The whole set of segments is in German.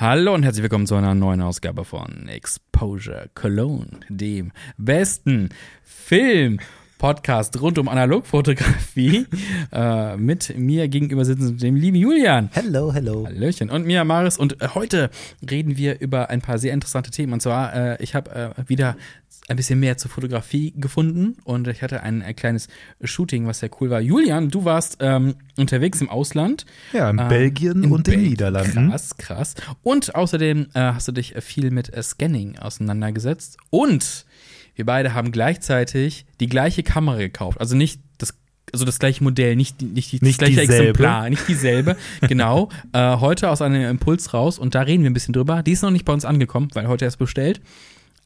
Hallo und herzlich willkommen zu einer neuen Ausgabe von Exposure Cologne, dem besten Film. Podcast rund um Analogfotografie. äh, mit mir gegenüber sitzen dem lieben Julian. Hello, hello. Hallöchen. Und mir, Maris. Und äh, heute reden wir über ein paar sehr interessante Themen. Und zwar, äh, ich habe äh, wieder ein bisschen mehr zur Fotografie gefunden und ich hatte ein, ein, kleines Shooting, was sehr cool war. Julian, du warst ähm, unterwegs im Ausland. Ja, in ähm, Belgien und Bel den Niederlanden. Krass, krass. Und außerdem äh, hast du dich viel mit äh, Scanning auseinandergesetzt. Und wir beide haben gleichzeitig die gleiche Kamera gekauft. Also nicht das also das gleiche Modell, nicht, nicht, nicht, nicht das gleiche dieselbe. Exemplar, nicht dieselbe. genau. Äh, heute aus einem Impuls raus und da reden wir ein bisschen drüber. Die ist noch nicht bei uns angekommen, weil heute erst bestellt.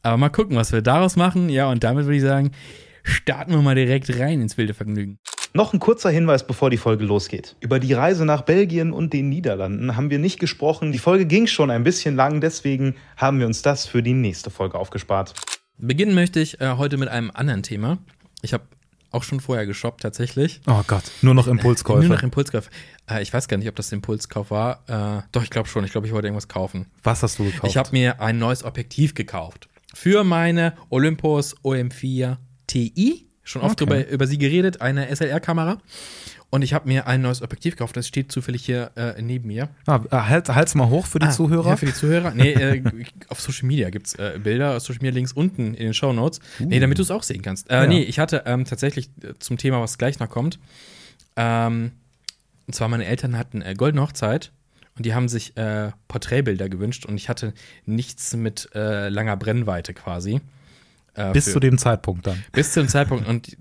Aber mal gucken, was wir daraus machen. Ja, und damit würde ich sagen, starten wir mal direkt rein ins wilde Vergnügen. Noch ein kurzer Hinweis, bevor die Folge losgeht. Über die Reise nach Belgien und den Niederlanden haben wir nicht gesprochen. Die Folge ging schon ein bisschen lang, deswegen haben wir uns das für die nächste Folge aufgespart. Beginnen möchte ich äh, heute mit einem anderen Thema. Ich habe auch schon vorher geshoppt, tatsächlich. Oh Gott, nur noch Impulskäufe. nur noch Impulskäufe. Äh, ich weiß gar nicht, ob das Impulskauf war. Äh, doch, ich glaube schon. Ich glaube, ich wollte irgendwas kaufen. Was hast du gekauft? Ich habe mir ein neues Objektiv gekauft für meine Olympus OM4 Ti. Schon oft okay. über, über sie geredet, eine SLR-Kamera. Und ich habe mir ein neues Objektiv gekauft, das steht zufällig hier äh, neben mir. Ah, äh, halt, halt's mal hoch für die ah, Zuhörer. Ja, für die Zuhörer. Nee, äh, auf Social Media gibt's äh, Bilder, Social Media links unten in den Show Notes. Uh. Nee, damit du es auch sehen kannst. Äh, ja. Nee, ich hatte ähm, tatsächlich äh, zum Thema, was gleich noch kommt. Ähm, und zwar meine Eltern hatten äh, goldene Hochzeit und die haben sich äh, Porträtbilder gewünscht und ich hatte nichts mit äh, langer Brennweite quasi. Äh, bis zu dem Zeitpunkt dann. Bis zu dem Zeitpunkt. Und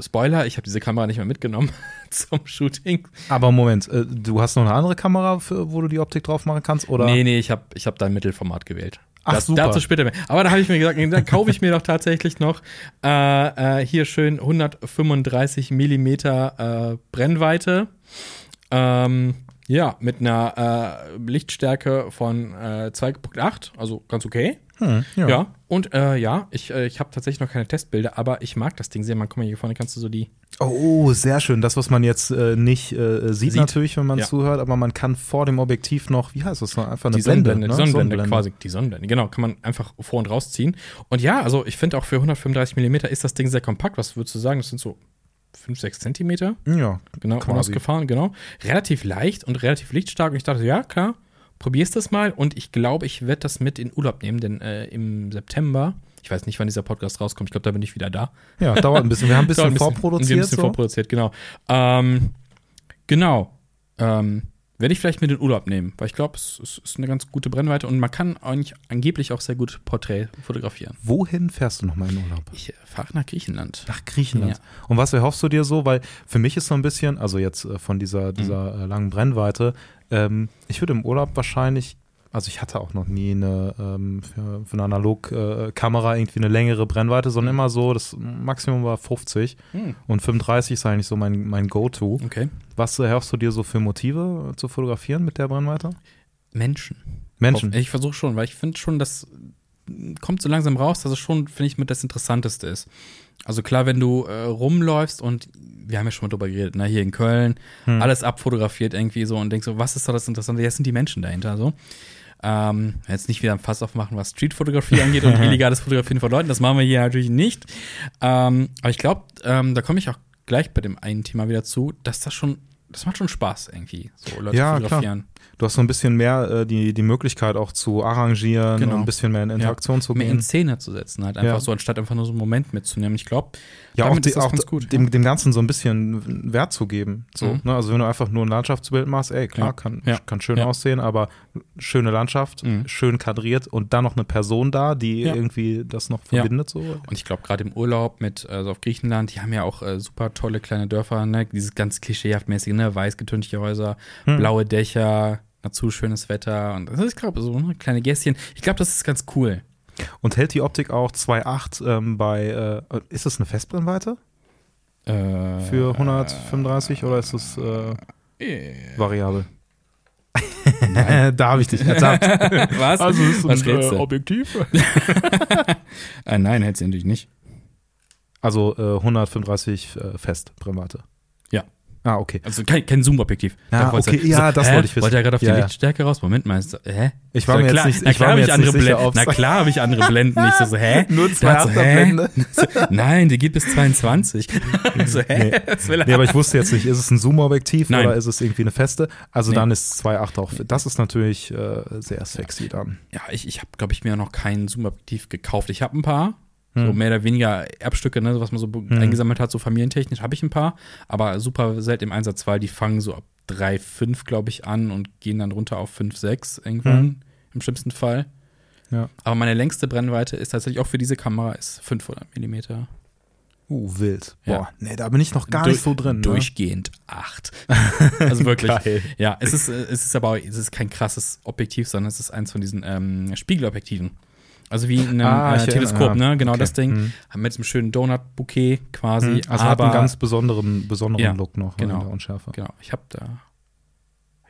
Spoiler, ich habe diese Kamera nicht mehr mitgenommen zum Shooting. Aber Moment, äh, du hast noch eine andere Kamera, für, wo du die Optik drauf machen kannst? Oder? Nee, nee, ich habe ich hab da ein Mittelformat gewählt. Ach, das, super. Dazu später mehr. Aber da habe ich mir gesagt, dann kaufe ich mir doch tatsächlich noch äh, äh, hier schön 135 Millimeter äh, Brennweite. Ähm, ja, mit einer äh, Lichtstärke von äh, 2.8, also ganz okay. Hm, ja. ja. und äh, ja, ich, äh, ich habe tatsächlich noch keine Testbilder, aber ich mag das Ding sehr. Man, guck mal, hier vorne kannst du so die. Oh, sehr schön. Das, was man jetzt äh, nicht äh, sieht, sieht, natürlich, wenn man ja. zuhört, aber man kann vor dem Objektiv noch, wie heißt das noch, einfach eine die Blende, Sonnenblende, ne? die Sonnenblende, Sonnenblende, quasi, die Sonnenblende, genau, kann man einfach vor und rausziehen. Und ja, also ich finde auch für 135 mm ist das Ding sehr kompakt. Was würdest du sagen? Das sind so 5, 6 Zentimeter. Ja. Genau, ausgefahren, genau. Relativ leicht und relativ lichtstark. Und ich dachte, ja, klar, probierst das mal und ich glaube, ich werde das mit in Urlaub nehmen, denn äh, im September, ich weiß nicht, wann dieser Podcast rauskommt, ich glaube, da bin ich wieder da. Ja, dauert ein bisschen. Wir haben ein bisschen, ein bisschen vorproduziert. Wir haben ein bisschen so. vorproduziert, genau. Ähm, genau. Ähm, werde ich vielleicht mit in Urlaub nehmen, weil ich glaube, es, es, ist eine ganz gute Brennweite und man kann eigentlich angeblich auch sehr gut Porträt fotografieren. Wohin fährst du nochmal in Urlaub? Ich äh, fahre nach Griechenland. Nach Griechenland. Ja. Und was erhoffst du dir so? Weil für mich ist so ein bisschen, also jetzt äh, von dieser, dieser mhm. langen Brennweite, ähm, ich würde im Urlaub wahrscheinlich, also ich hatte auch noch nie eine ähm, für, für, eine Analogkamera äh, irgendwie eine längere Brennweite, sondern immer so, das Maximum war 50 hm. und 35 ist eigentlich so mein, mein Go-To. Okay. Was äh, du dir so für Motive zu fotografieren mit der Brennweite? Menschen. Menschen. Ich versuche schon, weil ich finde schon, das kommt so langsam raus, dass es schon, finde ich, mit das Interessanteste ist. Also klar, wenn du äh, rumläufst und wir haben ja schon mal drüber geredet, ne, hier in Köln, hm. alles abfotografiert irgendwie so und denkst so, was ist da das Interessante? Jetzt sind die Menschen dahinter so. Ähm, jetzt nicht wieder ein Fass aufmachen, was Streetfotografie angeht und illegales Fotografieren von Leuten, das machen wir hier natürlich nicht. Ähm, aber ich glaube, ähm, da komme ich auch gleich bei dem einen Thema wieder zu, dass das schon, das macht schon Spaß irgendwie, so Leute ja, fotografieren. Klar du hast so ein bisschen mehr äh, die, die Möglichkeit auch zu arrangieren genau. und ein bisschen mehr in Interaktion ja. zu gehen. Mehr in Szene zu setzen, halt einfach ja. so, anstatt einfach nur so einen Moment mitzunehmen. Ich glaube, ja, auch, die, auch gut, dem, ja. dem Ganzen so ein bisschen Wert zu geben. So, mhm. ne? Also wenn du einfach nur ein Landschaftsbild machst, ey, klar, kann, kann schön aussehen, aber schöne Landschaft, mhm. schön kadriert und dann noch eine Person da, die irgendwie das noch verbindet. So. Und ich glaube, gerade im Urlaub mit, also auf Griechenland, die haben ja auch äh, super tolle kleine Dörfer, ne? dieses ganz klischeehaft mäßige, ne? weiß getünchte Häuser, mhm. blaue Dächer, dazu schönes Wetter und das ist, glaube so eine kleine Gästchen. Ich glaube, das ist ganz cool. Und hält die Optik auch 2.8 ähm, bei, äh, ist das eine Festbrennweite? Äh, Für 135 äh, oder ist das äh, äh, variabel? da habe ich dich ertappt. Was? Also ist Was ein äh, Objektiv? äh, nein, hält sie natürlich nicht. Also 135 Festbrennweite. Ja. Ah, okay. Also kein, kein Zoom-Objektiv. Ja, Da wollte- okay, ja, das hä? wollte ich wissen. Wollte er gerade auf die Ja. Lichtstärke raus? Moment mal, ist, hä? Ich war So, mir jetzt klar, nicht- na ich war klar mir jetzt andere nicht sicher, Na klar habe ich andere Blenden. Ich so, so hä? Nur zwei so. So, Nein, die geht bis 22. so, hä? Nee. Nee, aber ich wusste jetzt nicht, ist es ein Zoom-Objektiv oder ist es irgendwie eine feste? Also Nee. dann ist 2.8 auch. Das ist natürlich äh, sehr sexy dann. ja, ich, ich habe, glaube ich, mir noch kein Zoom-Objektiv gekauft. Ich habe ein paar, so Hm. mehr oder weniger Erbstücke, ne, was man so eingesammelt hat, so familientechnisch habe ich ein paar, aber super selten im Einsatz, weil die fangen so ab 3,5, glaube ich, an und gehen dann runter auf 5, 6 irgendwann, Hm. im schlimmsten Fall. Ja. Aber meine längste Brennweite ist tatsächlich auch für diese Kamera ist 500 Millimeter. Uh, wild. Ja. Boah, nee, da bin ich noch gar Durch- nicht so drin. Ne? Durchgehend 8. also wirklich. Geil. Ja, es ist, äh, es ist aber auch- es ist kein krasses Objektiv, sondern es ist eins von diesen ähm, Spiegelobjektiven. Also wie in einem Ah, äh, Teleskop, ja, ne? Genau okay. das Ding. Mhm. Mit diesem schönen Donut-Bouquet quasi. Mhm. Also aber, hat einen ganz besonderen, besonderen Ja, Look noch genau. in der Unschärfe. Genau, ich habe da.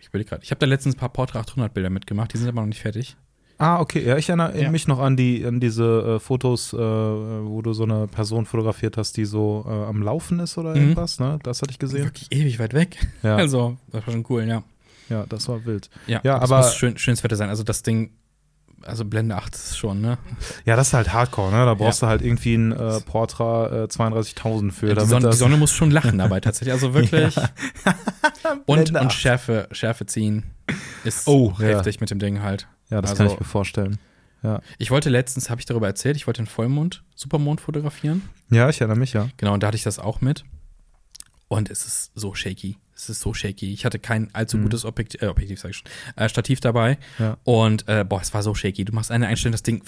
Ich überlege gerade. Ich habe da letztens ein paar Portra 800 Bilder mitgemacht, die sind aber noch nicht fertig. Ah, okay. Ja, ich erinnere Ja. mich noch an die an diese äh, Fotos, äh, wo du so eine Person fotografiert hast, die so äh, am Laufen ist oder Mhm. irgendwas. Ne? Das hatte ich gesehen. Wirklich ewig weit weg. Ja, Also, das war schon cool, ja. ja, das war wild. Ja, Ja, das aber- muss schön, schönes Wetter sein. Also das Ding, also Blende 8 ist schon, ne? Ja, das ist halt Hardcore. Ne? Da brauchst du halt irgendwie ein äh, Portra äh, 32.000 für. die, Sonne, die Sonne muss schon lachen dabei tatsächlich. Also wirklich. und und 8. Schärfe, Schärfe ziehen ist Oh, ja. heftig mit dem Ding halt. ja, das also- kann ich mir vorstellen. Ich wollte letztens, habe ich darüber erzählt, ich wollte den Vollmond, Supermond fotografieren. Ja, ich erinnere mich, ja. Genau, und da hatte ich das auch mit. Und es ist so shaky. Es ist so shaky. Ich hatte kein allzu Mhm. gutes Objektiv, äh, Objektiv sag ich schon, äh, Stativ dabei. Ja. Und äh, boah, es war so shaky. Du machst eine Einstellung, das Ding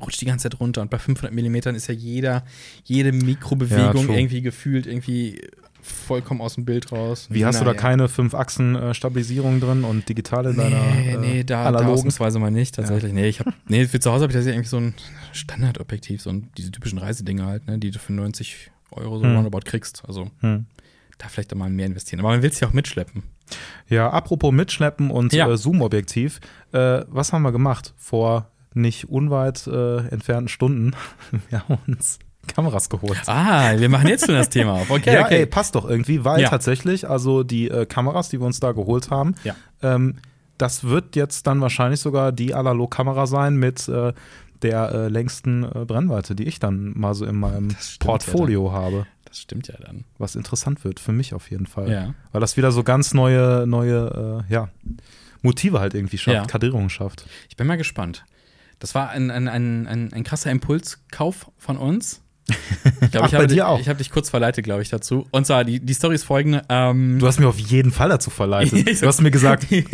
rutscht die ganze Zeit runter. Und bei 500 Millimetern ist ja jeder, jede Mikrobewegung true. irgendwie gefühlt irgendwie vollkommen aus dem Bild raus. Wie hast du da Naja. keine Fünf-Achsen-Stabilisierung drin und digitale in deiner Nee, äh, nee, da, da analogen? ausnahmsweise mal nicht, tatsächlich. Nee, ich hab, nee, für zu Hause habe ich das ja irgendwie so ein Standardobjektiv, so ein, diese typischen Reisedinger halt, ne, die du für 90 Euro so Hm. roundabout kriegst. Also Hm. Da vielleicht mal mehr investieren. Aber man will es ja auch mitschleppen. Ja, apropos Mitschleppen und Ja. äh, Zoom-Objektiv. Äh, was haben wir gemacht vor nicht unweit äh, entfernten Stunden? Wir haben uns Kameras geholt. Ah, wir machen jetzt schon das Thema auf. Okay, ja, okay. ey, passt doch irgendwie, weil Ja. tatsächlich, also die äh, Kameras, die wir uns da geholt haben, Ja. ähm, das wird jetzt dann wahrscheinlich sogar die Analog-Kamera sein mit äh, der äh, längsten äh, Brennweite, die ich dann mal so in meinem stimmt Portfolio habe. Das stimmt ja dann. Was interessant wird, für mich auf jeden Fall. Ja. Weil das wieder so ganz neue, neue, äh, ja, Motive halt irgendwie schafft, Ja. Kadrierung schafft. Ich bin mal gespannt. Das war ein, ein, ein, ein, ein krasser Impulskauf von uns. Ich glaube, Ach, ich bei habe dir dich, auch. ich habe dich kurz verleitet, glaube ich, dazu. Und zwar, die, die Story ist folgende. Ähm, Du hast mir auf jeden Fall dazu verleitet. Du hast mir gesagt, äh,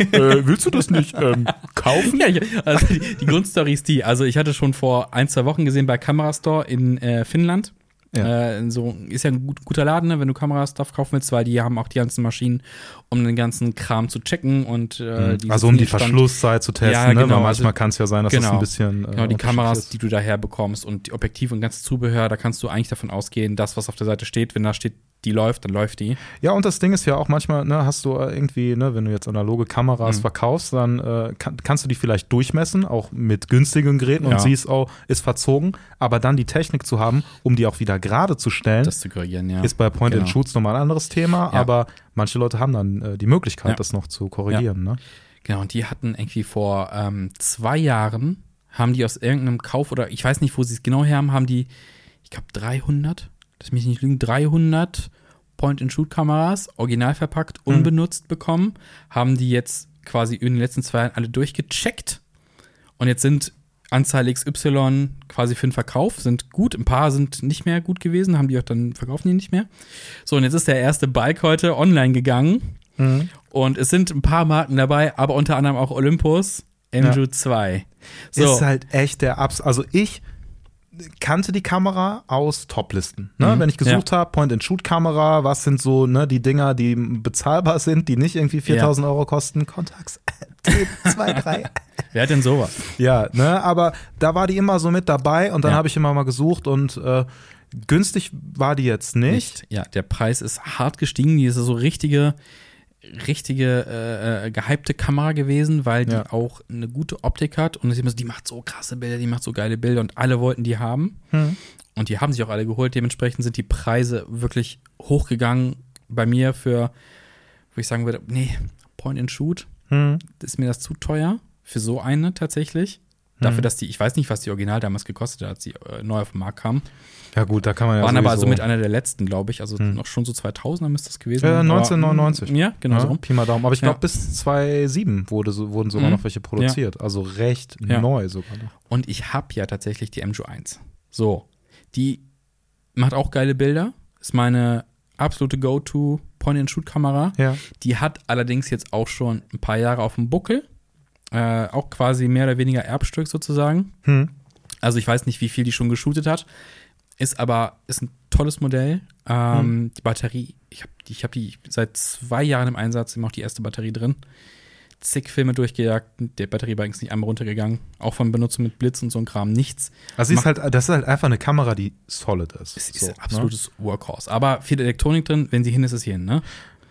willst du das nicht ähm, kaufen? Ja, also die, die Grundstory ist die. Also ich hatte schon vor ein, zwei Wochen gesehen bei Kamerastore in äh, Finnland. Ja. Äh, so ist ja ein gut, guter Laden, ne, wenn du Kamerastuff kaufen willst, weil die haben auch die ganzen Maschinen, um den ganzen Kram zu checken und äh, die also um die Stand. Verschlusszeit zu testen, Ja, ne? genau, weil manchmal also- kann es ja sein, dass genau. das ein bisschen äh, Genau, die Kameras, unterschiedlich die du daher bekommst und die Objektive und ganzes Zubehör, da kannst du eigentlich davon ausgehen, das, was auf der Seite steht, wenn da steht, die läuft, dann läuft die. Ja, und das Ding ist ja auch manchmal, ne, hast du äh, irgendwie, ne, wenn du jetzt analoge Kameras Mhm. verkaufst, dann äh, kann, kannst du die vielleicht durchmessen, auch mit günstigen Geräten Ja. und siehst, oh, ist verzogen, aber dann die Technik zu haben, um die auch wieder gerade zu stellen, Das zu korrigieren, ja. ist bei Point and genau. Shoots nochmal ein anderes Thema, Ja. aber manche Leute haben dann äh, die Möglichkeit, Ja. das noch zu korrigieren, ne? Genau, und die hatten irgendwie vor ähm, zwei Jahren, haben die aus irgendeinem Kauf oder ich weiß nicht, wo sie es genau her haben, haben die, ich glaube 300, lass mich nicht lügen, 300 Point-and-Shoot-Kameras, original verpackt, Mhm. unbenutzt bekommen, haben die jetzt quasi in den letzten zwei Jahren alle durchgecheckt und jetzt sind Anzahl XY quasi für den Verkauf, sind gut, ein paar sind nicht mehr gut gewesen, haben die auch dann verkaufen die nicht mehr. So, und jetzt ist der erste Bike heute online gegangen und es sind ein paar Marken dabei, aber unter anderem auch Olympus MJU 2. So, Ist halt echt der Abs. Also ich kannte die Kamera aus Toplisten. Ne? Mhm. Wenn ich gesucht habe, Point-and-Shoot-Kamera, was sind so ne, die Dinger, die bezahlbar sind, die nicht irgendwie 4000 Euro kosten? Contax T2, 3. wer hat denn sowas? ja, ne, aber da war die immer so mit dabei und dann Ja. habe ich immer mal gesucht und äh, günstig war die jetzt nicht. Ja, der Preis ist hart gestiegen. Die ist so richtige, richtige äh, äh, gehypte Kamera gewesen, weil die Ja. auch eine gute Optik hat und die macht so krasse Bilder, die macht so geile Bilder und alle wollten die haben. Hm. Und die haben sich auch alle geholt. Dementsprechend sind die Preise wirklich hochgegangen bei mir für wo ich sagen würde, nee, Point and Shoot, Hm. ist mir das zu teuer für so eine tatsächlich. Mhm. Dafür, dass die, ich weiß nicht, was die Original damals gekostet hat, als die äh, neu auf den Markt kam. Ja, gut, da kann man ja. Waren aber also mit einer der letzten, glaube ich. Also Hm. noch schon so 2000er müsste das gewesen Äh, sein. Aber, 1999. mm, Ja, genau ja, so. Pi mal Daumen. Aber ich glaube, Ja. bis 2007 wurde, so- wurden sogar Mhm. noch welche produziert. Also recht Ja. neu sogar noch. Und ich habe ja tatsächlich die MJU 1. So, die macht auch geile Bilder. Ist meine absolute Go-To Point-and-Shoot-Kamera. Ja. Die hat allerdings jetzt auch schon ein paar Jahre auf dem Buckel. Äh, auch quasi mehr oder weniger Erbstück sozusagen. Hm. Also ich weiß nicht, wie viel die schon geshootet hat. Ist aber, ist ein tolles Modell. Ähm, Die Batterie, ich habe die, ich hab die seit zwei Jahren im Einsatz, immer auch die erste Batterie drin. Zig Filme durchgejagt, der Batteriebalken ist nicht einmal runtergegangen. Auch von Benutzung mit Blitz und so ein Kram, nichts. Also, sie ist halt, das ist halt einfach eine Kamera, die solid ist. Es ist So, ein absolutes Workhorse. Aber viel Elektronik drin, wenn sie hin ist, ist sie hin, ne? Ne?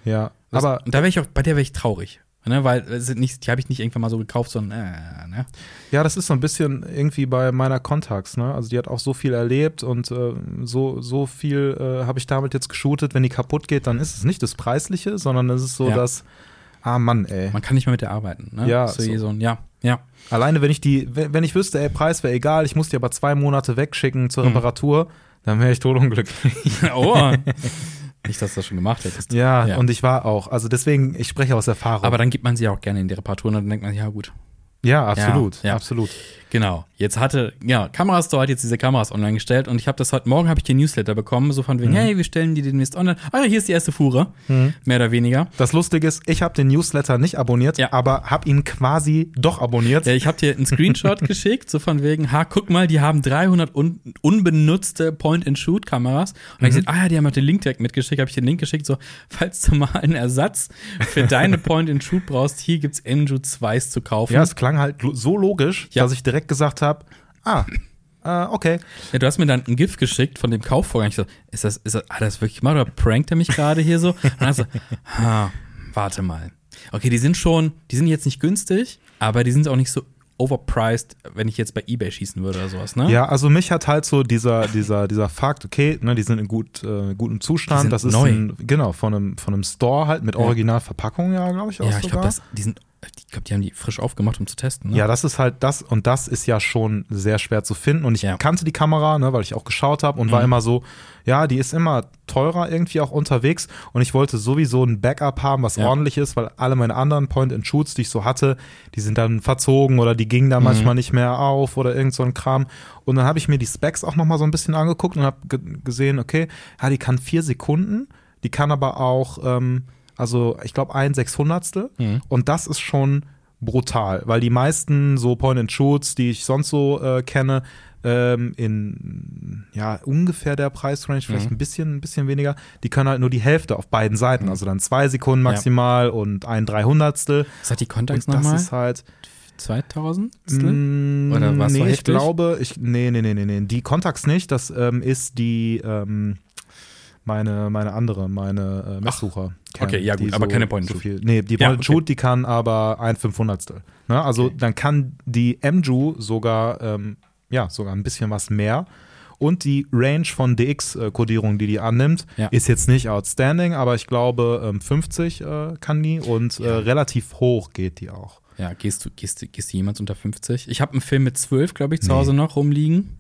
Ja, Das, aber und da wäre ich auch, bei der wäre ich traurig. Ne? Weil sind nicht, die habe ich nicht irgendwann mal so gekauft, sondern äh, ne? ja, das ist so ein bisschen irgendwie bei meiner Contacts, ne? Also die hat auch so viel erlebt und äh, so, so viel äh, habe ich damit jetzt geshootet. Wenn die kaputt geht, dann ist es nicht das Preisliche, sondern es ist so Ja. das, ah Mann, ey. Man kann nicht mehr mit der arbeiten, ne? Ja, so, so. so ein, ja, ja. Alleine wenn ich die, wenn, wenn ich wüsste, ey, Preis wäre egal, ich muss die aber zwei Monate wegschicken zur Mhm. Reparatur, dann wäre ich totunglücklich. oh. nicht, dass du das schon gemacht hättest. Ja, Ja. und ich war auch. Also deswegen, ich spreche aus Erfahrung. Aber dann gibt man sie auch gerne in die Reparatur und dann denkt man, ja gut. ja, absolut, Ja, ja. absolut. Genau. Jetzt hatte, ja, Kamerastore hat jetzt diese Kameras online gestellt und ich habe das heute Morgen, habe ich den Newsletter bekommen, so von wegen, hey, wir stellen die demnächst online. Ah ja, hier ist die erste Fuhre. Mehr oder weniger. Das Lustige ist, ich habe den Newsletter nicht abonniert, Ja. aber habe ihn quasi doch abonniert. Ja, ich habe dir einen Screenshot geschickt, so von wegen, ha, guck mal, die haben 300 un unbenutzte Point-and-Shoot-Kameras. Und dann hab ich gesagt, ah ja, die haben auch den Link direkt mitgeschickt, habe ich den Link geschickt, so, falls du mal einen Ersatz für deine Point-and-Shoot brauchst, hier gibt's MJU 2s zu kaufen. Ja, es klang halt so logisch, Ja. dass ich direkt gesagt habe, ah, äh, okay. Ja, du hast mir dann ein GIF geschickt von dem Kaufvorgang. Ich so, ist das, ist das, hat er das wirklich gemacht oder prankt er mich gerade hier so? Und dann so, ha, warte mal. Okay, die sind schon, die sind jetzt nicht günstig, aber die sind auch nicht so overpriced, wenn ich jetzt bei Ebay schießen würde oder sowas, ne? Ja, also mich hat halt so dieser, dieser, dieser Fakt, okay, ne, die sind in gut, äh, gutem Zustand. das ist neu. Ein, genau, von einem, von einem Store halt mit Ja. Originalverpackung, ja, glaube ich auch Ja, ich glaube, die sind, ich glaube, die haben die frisch aufgemacht, um zu testen, ne? Ja, das ist halt das und das ist ja schon sehr schwer zu finden und ich Ja. kannte die Kamera, ne, weil ich auch geschaut habe und war Mhm. immer so, ja, die ist immer teurer irgendwie auch unterwegs und ich wollte sowieso ein Backup haben, was Ja. ordentlich ist, weil alle meine anderen Point-and-Shoots, die ich so hatte, die sind dann verzogen oder die gingen da Mhm. manchmal nicht mehr auf oder irgend so ein Kram und dann habe ich mir die Specs auch noch mal so ein bisschen angeguckt und habe ge gesehen, okay, ja, die kann vier Sekunden, die kann aber auch, ähm, also ich glaube ein Sechshundertstel Mhm. und das ist schon brutal, weil die meisten so Point-and-Shoots, die ich sonst so äh, kenne, ähm, in ja ungefähr der Preisrange, vielleicht Mhm. ein bisschen, ein bisschen weniger, die können halt nur die Hälfte auf beiden Seiten, also dann zwei Sekunden maximal und ein Dreihundertstel. Was hat die Und Contacts das nochmal? ist halt 2000? Mm, Oder was nee, ich glaube, ich, nee, nee, nee, nee, nee. Die Contacts nicht, das ähm, ist die, ähm, meine, meine andere, meine äh, Messsucher. okay, ja, gut, aber keine Point so viel. Nee, die Ja, Point and Shoot, die kann aber ein Fünfhundertstel. Ne? Also Okay. dann kann die MJU sogar, ähm, ja, sogar ein bisschen was mehr. Und die Range von DX-Kodierung, die die annimmt, Ja. ist jetzt nicht outstanding, aber ich glaube, ähm, 50 äh, kann die und äh, Ja. relativ hoch geht die auch. Ja, gehst du, gehst, gehst du jemals unter 50? Ich habe einen Film mit 12, glaube ich, zu Nee. Hause noch rumliegen.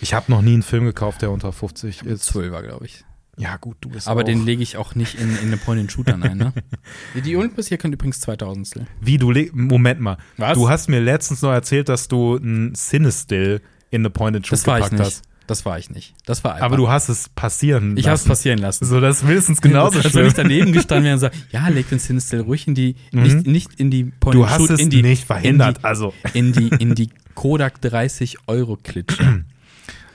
Ich habe noch nie einen Film gekauft, der unter 50 ist. 12er, glaube ich. Ja, gut, du bist Aber auch. den lege ich auch nicht in, in eine Point-and-Shoot-An ein, ne? Die Olympus hier können übrigens 2000 Wie du le Moment mal. Was? Du hast mir letztens noch erzählt, dass du ein Cinestill in eine Point and Shoot Das war ich gepackt nicht. hast. Das war ich nicht. Das war einfach. Aber du hast es passieren Ich habe es lassen. passieren lassen. So, das ist mindestens genauso Als wenn schlimm. ich daneben gestanden wäre und sage, ja, leg den Cinestill ruhig in die, Mhm. nicht, nicht in die Point Du and hast Shoot, es in die, nicht verhindert. In also, die, in die, in die Kodak 30 Euro Klitsche.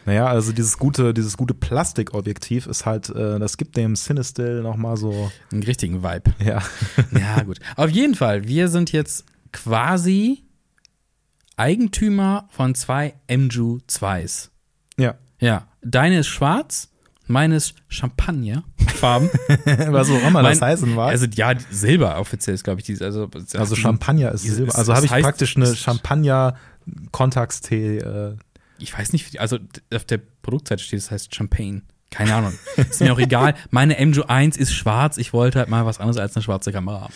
naja, also dieses gute, dieses gute Plastikobjektiv ist halt, äh, das gibt dem Cinestill nochmal so, Einen richtigen Vibe. ja. Ja, gut. Auf jeden Fall, wir sind jetzt quasi Eigentümer von zwei MJU 2s. Ja. Ja, deine ist schwarz, meine ist Champagnerfarben. Was auch immer das heißen mag. also ja, Silber offiziell ist, glaube ich, dieses. Also, Also Champagner ist Silber. Also habe ich praktisch eine Champagner-Kontaktstee. Äh, Ich weiß nicht, also auf der Produktseite steht, es heißt Champagne. Keine Ahnung. Ist mir auch egal. Meine MJU 1 ist schwarz. Ich wollte halt mal was anderes als eine schwarze Kamera haben.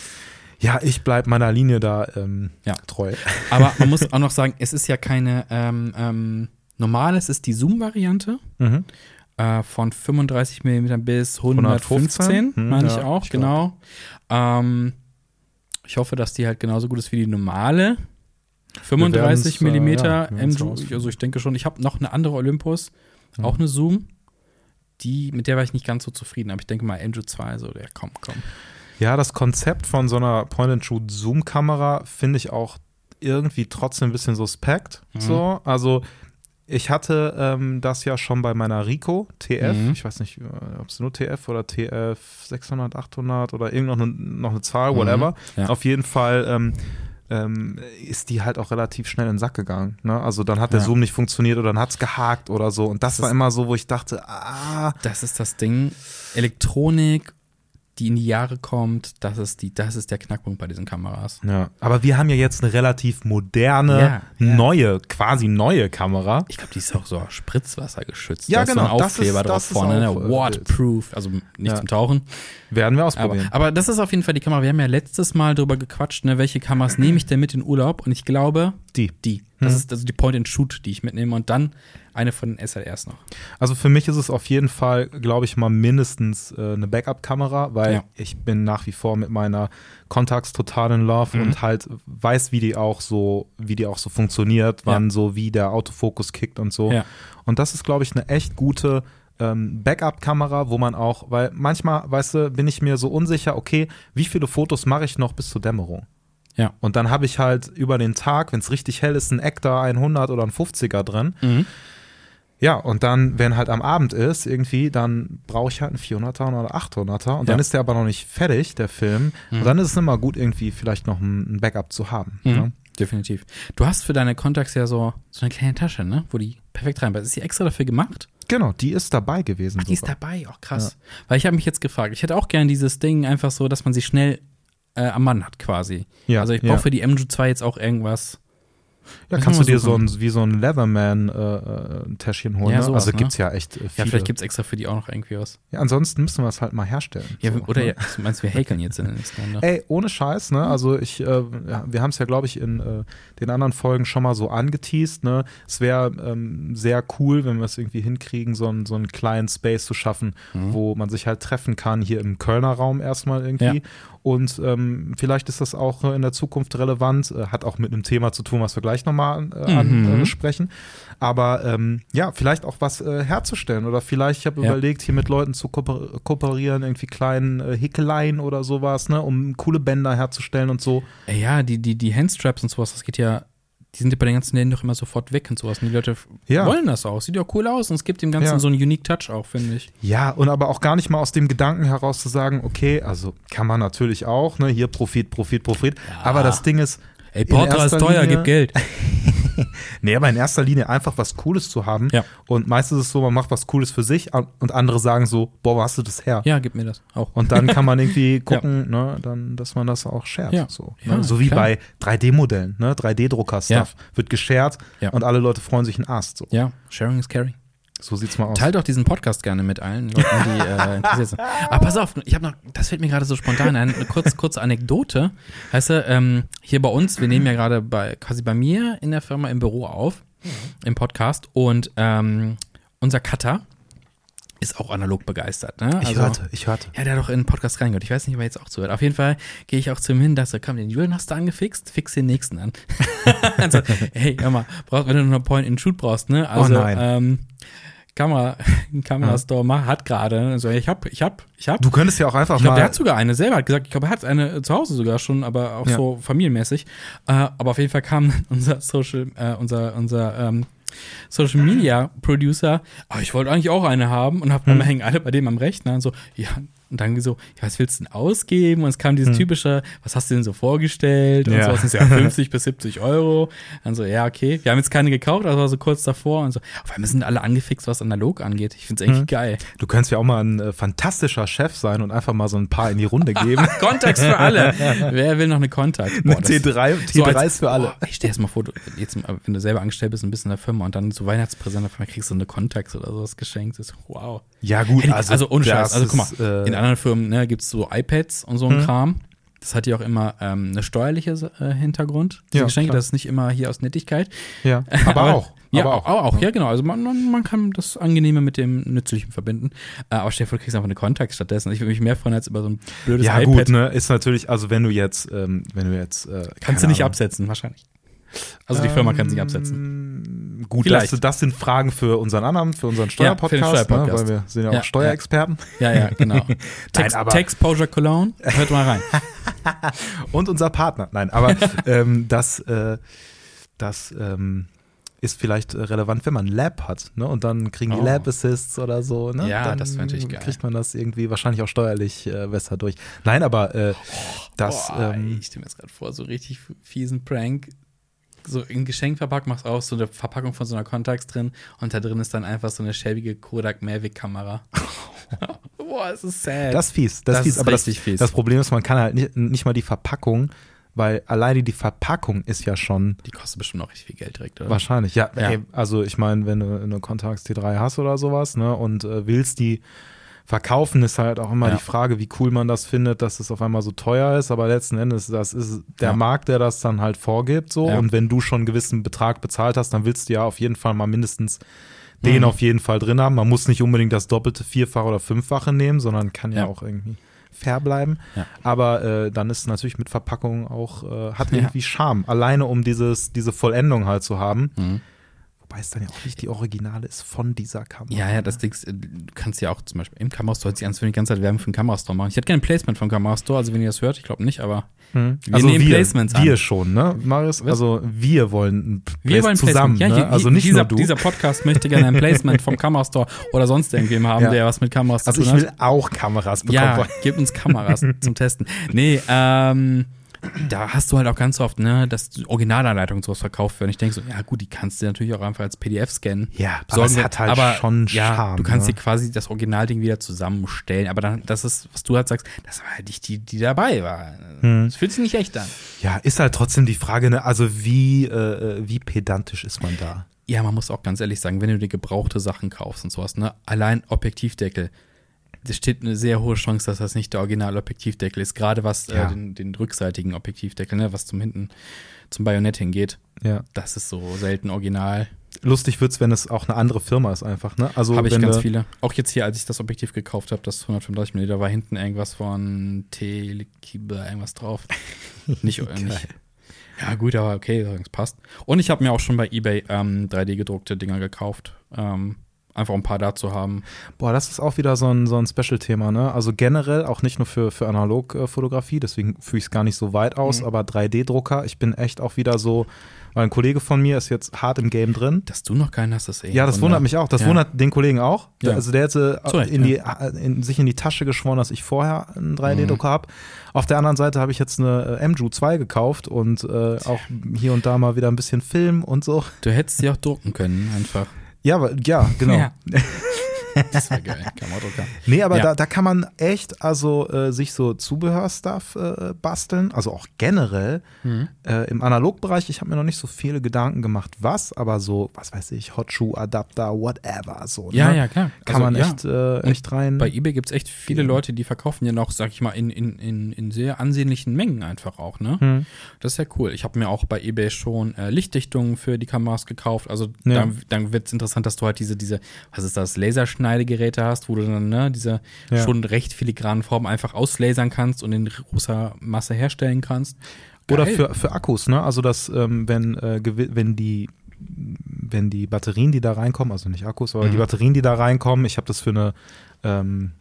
Ja, ich bleib meiner Linie da ähm, Ja. treu. Aber man muss auch noch sagen, es ist ja keine ähm, ähm, normal, es ist die Zoom-Variante Mhm. äh, von 35 mm bis 115, 115? Hm, meine ich ja, auch, ich genau. Ähm, ich hoffe, dass die halt genauso gut ist wie die normale. 35 Wir mm äh, ja, rausfinden. also ich denke schon, ich habe noch eine andere Olympus, auch eine Zoom. Die, mit der war ich nicht ganz so zufrieden, aber ich denke mal MJU 2, so der komm, komm. Ja, das Konzept von so einer Point-and-Shoot-Zoom-Kamera finde ich auch irgendwie trotzdem ein bisschen suspekt. Mhm. So, also ich hatte ähm, das ja schon bei meiner Rico TF. Mhm. Ich weiß nicht, äh, ob es nur TF oder TF 600, 800 oder irgend noch eine, noch eine Zahl, whatever. Mhm. Ja. Auf jeden Fall ähm, ähm, ist die halt auch relativ schnell in den Sack gegangen. Ne? Also dann hat der Ja. Zoom nicht funktioniert oder dann hat es gehakt oder so. Und das, Das war immer so, wo ich dachte, ah, Das ist das Ding. Elektronik, die in die Jahre kommt, das ist, die, das ist der Knackpunkt bei diesen Kameras. Ja, aber wir haben ja jetzt eine relativ moderne, Ja, neue, quasi neue Kamera. Ich glaube, die ist auch so Spritzwasser geschützt. Ja, da ist so ein genau, das Aufkleber ist- drauf das vorne, ne? äh, Waterproof, also nicht Ja. zum Tauchen. Werden wir Aber, ausprobieren. aber das ist auf jeden Fall die Kamera. Wir haben ja letztes Mal drüber gequatscht, ne, welche Kameras nehme ich denn mit in Urlaub? Und ich glaube, die. die. Das Mhm. ist also die Point-and-Shoot, die ich mitnehme. Und dann eine von den SLRs noch. Also für mich ist es auf jeden Fall, glaube ich mal, mindestens äh, eine Backup-Kamera, weil Ja. ich bin nach wie vor mit meiner Contax total in Love Mhm. und halt weiß, wie die auch so, wie die auch so funktioniert, wann so wie der Autofokus kickt und so. Ja. Und das ist, glaube ich, eine echt gute ähm, Backup-Kamera, wo man auch, weil manchmal, weißt du, bin ich mir so unsicher, okay, wie viele Fotos mache ich noch bis zur Dämmerung? Ja. Und dann habe ich halt über den Tag, wenn es richtig hell ist, ein Ektar 100 oder ein 50er drin. Mhm. Ja, und dann, wenn halt am Abend ist, irgendwie, dann brauche ich halt einen 400er oder 800er. Und dann Ja. ist der aber noch nicht fertig, der Film. Mhm. Und dann ist es immer gut, irgendwie vielleicht noch ein Backup zu haben. Mhm. Ne? Definitiv. Du hast für deine Contacts ja so, so eine kleine Tasche, ne? Wo die perfekt reinpasst. Ist die extra dafür gemacht? Genau, die ist dabei gewesen. Ach, die ist dabei, auch krass. Weil ich habe mich jetzt gefragt, ich hätte auch gern dieses Ding einfach so, dass man sie schnell äh, am Mann hat quasi. Ja, also ich ja. brauche für die MJU 2 jetzt auch irgendwas. Ja, kannst du dir so ein, wie so ein Leatherman äh, äh, ein holen. Ja, ne? sowas, also ne? gibt's ja echt äh, viele. Ja, vielleicht gibt's extra für die auch noch irgendwie was. ja, ansonsten müssen wir es halt mal herstellen. Ja, so, oder ne? ja, du meinst, wir häkeln jetzt in der nächsten Runde. Ey, ohne Scheiß, ne? Also ich, äh, wir haben es ja, glaube ich, in äh, den anderen Folgen schon mal so angeteased, ne? Es wäre ähm, sehr cool, wenn wir es irgendwie hinkriegen, so, einen so einen kleinen Space zu schaffen, Mhm. wo man sich halt treffen kann, hier im Kölner Raum erstmal irgendwie. Ja. Und ähm, vielleicht ist das auch äh, in der Zukunft relevant, hat auch mit einem Thema zu tun, was wir gleich nochmal äh, Mhm. ansprechen. Aber ähm, ja, vielleicht auch was äh, herzustellen oder vielleicht, ich habe Ja. überlegt, hier mit Leuten zu kooper kooperieren, irgendwie kleinen äh, Hickeleien oder sowas, ne, um coole Bänder herzustellen und so. Ja, die, die, die Handstraps und sowas, das geht ja, die sind ja bei den ganzen Läden doch immer sofort weg und sowas. Und die Leute Ja. wollen das auch. Sieht ja cool aus und es gibt dem Ganzen Ja. so einen Unique Touch auch, finde ich. Ja, und aber auch gar nicht mal aus dem Gedanken heraus zu sagen, okay, also kann man natürlich auch, ne, hier Profit, Profit, Profit. Aber das Ding ist, Ey, In Portra ist teuer, Linie- gib Geld. nee, aber in erster Linie einfach was Cooles zu haben. Ja. Und meistens ist es so, man macht was Cooles für sich und andere sagen so, boah, wo hast du das her? Ja, gib mir das auch. Und dann kann man irgendwie gucken, ne, dann, dass man das auch shared. Ja. So, Ja, ne? so wie klar. bei 3D-Modellen, ne? 3D-Drucker-Stuff. Wird geshared Ja. und alle Leute freuen sich einen Ast. So, Ja, Sharing is Caring. So sieht's mal aus. Teilt doch diesen Podcast gerne mit allen Leuten, die äh, interessiert sind. Aber pass auf, ich habe noch, das fällt mir gerade so spontan ein, eine kurz, kurze Anekdote. Heißt du, ähm, hier bei uns, wir nehmen ja gerade bei quasi bei mir in der Firma im Büro auf, im Podcast und ähm, unser Cutter ist auch analog begeistert. Ne? ich Also- hörte, ich hörte. Ja, der hat doch in den Podcast reingehört. Ich weiß nicht, ob er jetzt auch zuhört. Auf jeden Fall gehe ich auch zu ihm hin, dass er, komm, den Julian hast du angefixt, fix den nächsten an. also, hey, hör mal, brauchst, wenn du noch einen Point-and-Shoot brauchst, ne? Also, nein. ähm, Kamera, Kamerastore ma- hat gerade, ne? so, ich hab, ich hab, ich hab. Du könntest ja auch einfach ich glaube, mal. der hat sogar eine selber, hat gesagt, ich glaube, er hat eine zu Hause sogar schon, aber auch Ja. so familienmäßig. Äh, aber auf jeden Fall kam unser Social, äh, unser, unser ähm, Social Media Producer, ah, ich wollte eigentlich auch eine haben und hab, Hm. hängen alle bei dem am Rechner und so, ja, und dann so, ja, was willst du denn ausgeben? Und es kam dieses typische, was hast du denn so vorgestellt? Und Ja. so, sind ja 50 bis 70 Euro. Dann so, ja, okay. Wir haben jetzt keine gekauft, aber so kurz davor und so. Auf einmal sind alle angefixt, was analog angeht. Ich find's eigentlich geil. Du könntest ja auch mal ein äh, fantastischer Chef sein und einfach mal so ein paar in die Runde geben. Kontakt für alle. Wer will noch eine Kontakt? Eine T3, T3 als- ist für alle. Oh, ich stell das mal vor, du, jetzt, wenn du selber angestellt bist, ein bisschen in der Firma und dann so Weihnachtspräsent, auf einmal kriegst du eine Kontakt oder sowas geschenkt. Das ist, wow. Ja, gut, ich- also, also, ohne Scheiß. Also guck mal, ist, äh, in anderen Firmen ne, gibt es so iPads und so ein Kram. Das hat ja auch immer ähm, eine steuerliche äh, Hintergrund. Diese Ja, Geschenke, klar. das ist nicht immer hier aus Nettigkeit. Ja, aber auch. Ja, aber auch. auch, ja, genau. Also man, man, kann das Angenehme mit dem Nützlichen verbinden. Äh, aber vor, du kriegst einfach eine Kontakt stattdessen. Ich würde mich mehr freuen als über so ein blödes Ja, iPad. gut, ne, ist natürlich, also wenn du jetzt, ähm, wenn du jetzt, äh, Kannst du nicht Ahnung. absetzen, wahrscheinlich. Also die Firma kann sich absetzen. Gut, Vielleicht. das, das sind Fragen für unseren anderen, für unseren Steuerpodcast, Ja, Steuerpodcast. Ne, weil wir sind ja auch Ja, Steuerexperten. Ja, ja, genau. Text, Textposure Cologne, hört mal rein. Und unser Partner. Nein, aber ähm, das, äh, das ähm, ist vielleicht relevant, wenn man ein Lab hat, ne? Und dann kriegen die Oh. Lab Assists oder so, ne? Ja, dann das wär natürlich geil. Kriegt man das irgendwie wahrscheinlich auch steuerlich äh, besser durch. Nein, aber äh, das, Boah, ähm, ich stelle mir jetzt gerade vor, so richtig fiesen Prank. So ein Geschenk verpackt, machst aus, so eine Verpackung von so einer Contax drin und da drin ist dann einfach so eine schäbige Kodak Mavic Kamera. Boah, es ist sad. das ist fies. Das, Das ist fies. ist aber das, richtig fies. das Problem ist, man kann halt nicht, nicht mal die Verpackung, weil alleine die Verpackung ist ja schon die kostet bestimmt auch richtig viel Geld direkt, oder? Wahrscheinlich, ja. Ja. Ey, also ich meine, wenn du eine Contax T3 hast oder sowas, ne, und äh, willst die verkaufen, ist halt auch immer Ja. die Frage, wie cool man das findet, dass es auf einmal so teuer ist. Aber letzten Endes, das ist der Ja. Markt, der das dann halt vorgibt, so. Ja. Und wenn du schon einen gewissen Betrag bezahlt hast, dann willst du ja auf jeden Fall mal mindestens den Mhm. auf jeden Fall drin haben. Man muss nicht unbedingt das doppelte, vierfache oder fünffache nehmen, sondern kann ja, auch irgendwie fair bleiben. Aber äh, dann ist natürlich mit Verpackung auch, äh, hat irgendwie Charme. Alleine um dieses, diese Vollendung halt zu haben. Mhm. Es dann ja auch nicht die Originale ist von dieser Kamera. Ja, ja, das Ding, ist, äh, du kannst ja auch zum Beispiel im Kamerastore jetzt ganz die ganze Zeit Werbung für den Kamerastore machen. Ich hätte gerne ein Placement vom Kamerastore, also wenn ihr das hört, ich glaube nicht, aber Hm. Wir also nehmen wir, Placements an. wir schon, ne, Marius? Also wir wollen ein wir wollen zusammen, Placement. Ja, ne? also nicht dieser, nur du. dieser Podcast möchte gerne ein Placement vom Kamerastore oder sonst irgendwem haben, Ja. der was mit Kameras also zu ich tun will hat. auch Kameras bekommen. Ja, gib uns Kameras zum Testen. Nee, ähm, da hast du halt auch ganz oft, ne, dass Originalanleitungen sowas verkauft werden. Ich denke so, ja gut, die kannst du natürlich auch einfach als PDF scannen. Ja, aber es wir- hat halt aber, schon ja, Charme, Du kannst ne? dir quasi das Originalding wieder zusammenstellen. Aber dann, das ist, was du halt sagst, das war halt nicht die, die dabei war. Hm. Das fühlt sich nicht echt an. Ja, ist halt trotzdem die Frage, ne? Also wie, äh, wie pedantisch ist man da? Ja, man muss auch ganz ehrlich sagen, wenn du dir gebrauchte Sachen kaufst und sowas, ne, allein Objektivdeckel, steht eine sehr hohe Chance, dass das nicht der Original-Objektivdeckel ist. Gerade was Ja. äh, den, den rückseitigen Objektivdeckel, ne, was zum hinten zum Bajonett hingeht. Ja. Das ist so selten original. Lustig wird's, wenn es auch eine andere Firma ist einfach, ne? Also habe ich ganz viele. Auch jetzt hier, als ich das Objektiv gekauft habe, das 135 mm, war hinten irgendwas von Telekibe, irgendwas drauf. nicht, nicht. Ja, gut, aber okay, es passt. Und ich habe mir auch schon bei eBay ähm, 3D gedruckte Dinger gekauft. Ähm, einfach ein paar da zu haben. Boah, das ist auch wieder so ein, so ein Special-Thema, ne? Also generell auch nicht nur für, für Analogfotografie, deswegen führe ich es gar nicht so weit aus, Mhm. aber 3D-Drucker, ich bin echt auch wieder so, weil ein Kollege von mir ist jetzt hart im Game drin. Dass du noch keinen hast, ist eh. Ja, das Wunder. wundert mich auch. Das Ja. wundert den Kollegen auch. Ja. Also der hätte Zu Recht, in die, in, sich in die Tasche geschworen, dass ich vorher einen 3D-Drucker Mhm. habe. Auf der anderen Seite habe ich jetzt eine äh, MJU 2 gekauft und äh, auch hier und da mal wieder ein bisschen Film und so. Du hättest sie auch drucken können, einfach. Ja, aber, ja genau. Ja. Das wäre geil. Kameradrucker. Nee, aber Ja. da, da kann man echt also äh, sich so Zubehörstuff äh, basteln, also auch generell Mhm. äh, im Analogbereich. Ich habe mir noch nicht so viele Gedanken gemacht, was, aber so, was weiß ich, Hotshoe Adapter, whatever, so. Ja, ne? ja, klar. Kann Also, man ja. echt, äh, echt rein. Bei eBay gibt es echt viele Leute, die verkaufen ja noch, sag ich mal, in, in, in, in sehr ansehnlichen Mengen einfach auch, ne? Hm. Das ist ja cool. Ich habe mir auch bei eBay schon äh, Lichtdichtungen für die Kameras gekauft. Also Ja. dann, dann wird es interessant, dass du halt diese, diese, was ist das, Laserschneidegeräte hast, wo du dann, ne, diese Ja. schon recht filigranen Formen einfach auslasern kannst und in großer Masse herstellen kannst. Oder Geil. für, für Akkus, ne? Also dass, ähm, wenn, äh, wenn die wenn die Batterien, die da reinkommen, also nicht Akkus, aber Mhm. die Batterien, die da reinkommen, ich habe das für eine ähm,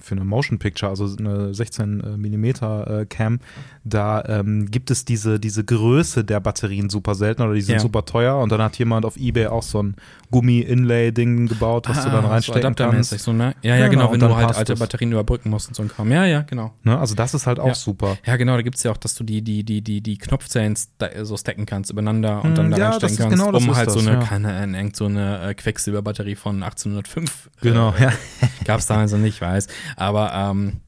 für eine Motion Picture, also eine 16 Millimeter äh, Cam, da ähm, gibt es diese, diese Größe der Batterien super selten oder die sind Ja. super teuer und dann hat jemand auf Ebay auch so ein Gummi-Inlay-Ding gebaut, was du dann reinstecken so kannst. so, ne? Ja, ja, Ja, genau, genau, wenn du halt alte es. Batterien überbrücken musst und so ein Kram. Ja, ja, genau. Ne? Also das ist halt auch Ja. super. Ja, genau, da gibt's ja auch, dass du die, die, die, die, die Knopfzellen so stacken kannst übereinander und Hm, dann da ja, reinstecken kannst, genau das um halt so das, eine, ja. keine Ahnung, irgend so eine äh, Quecksilberbatterie von 1805 Genau, äh, ja. gab's damals noch nicht, weiß. Aber ähm,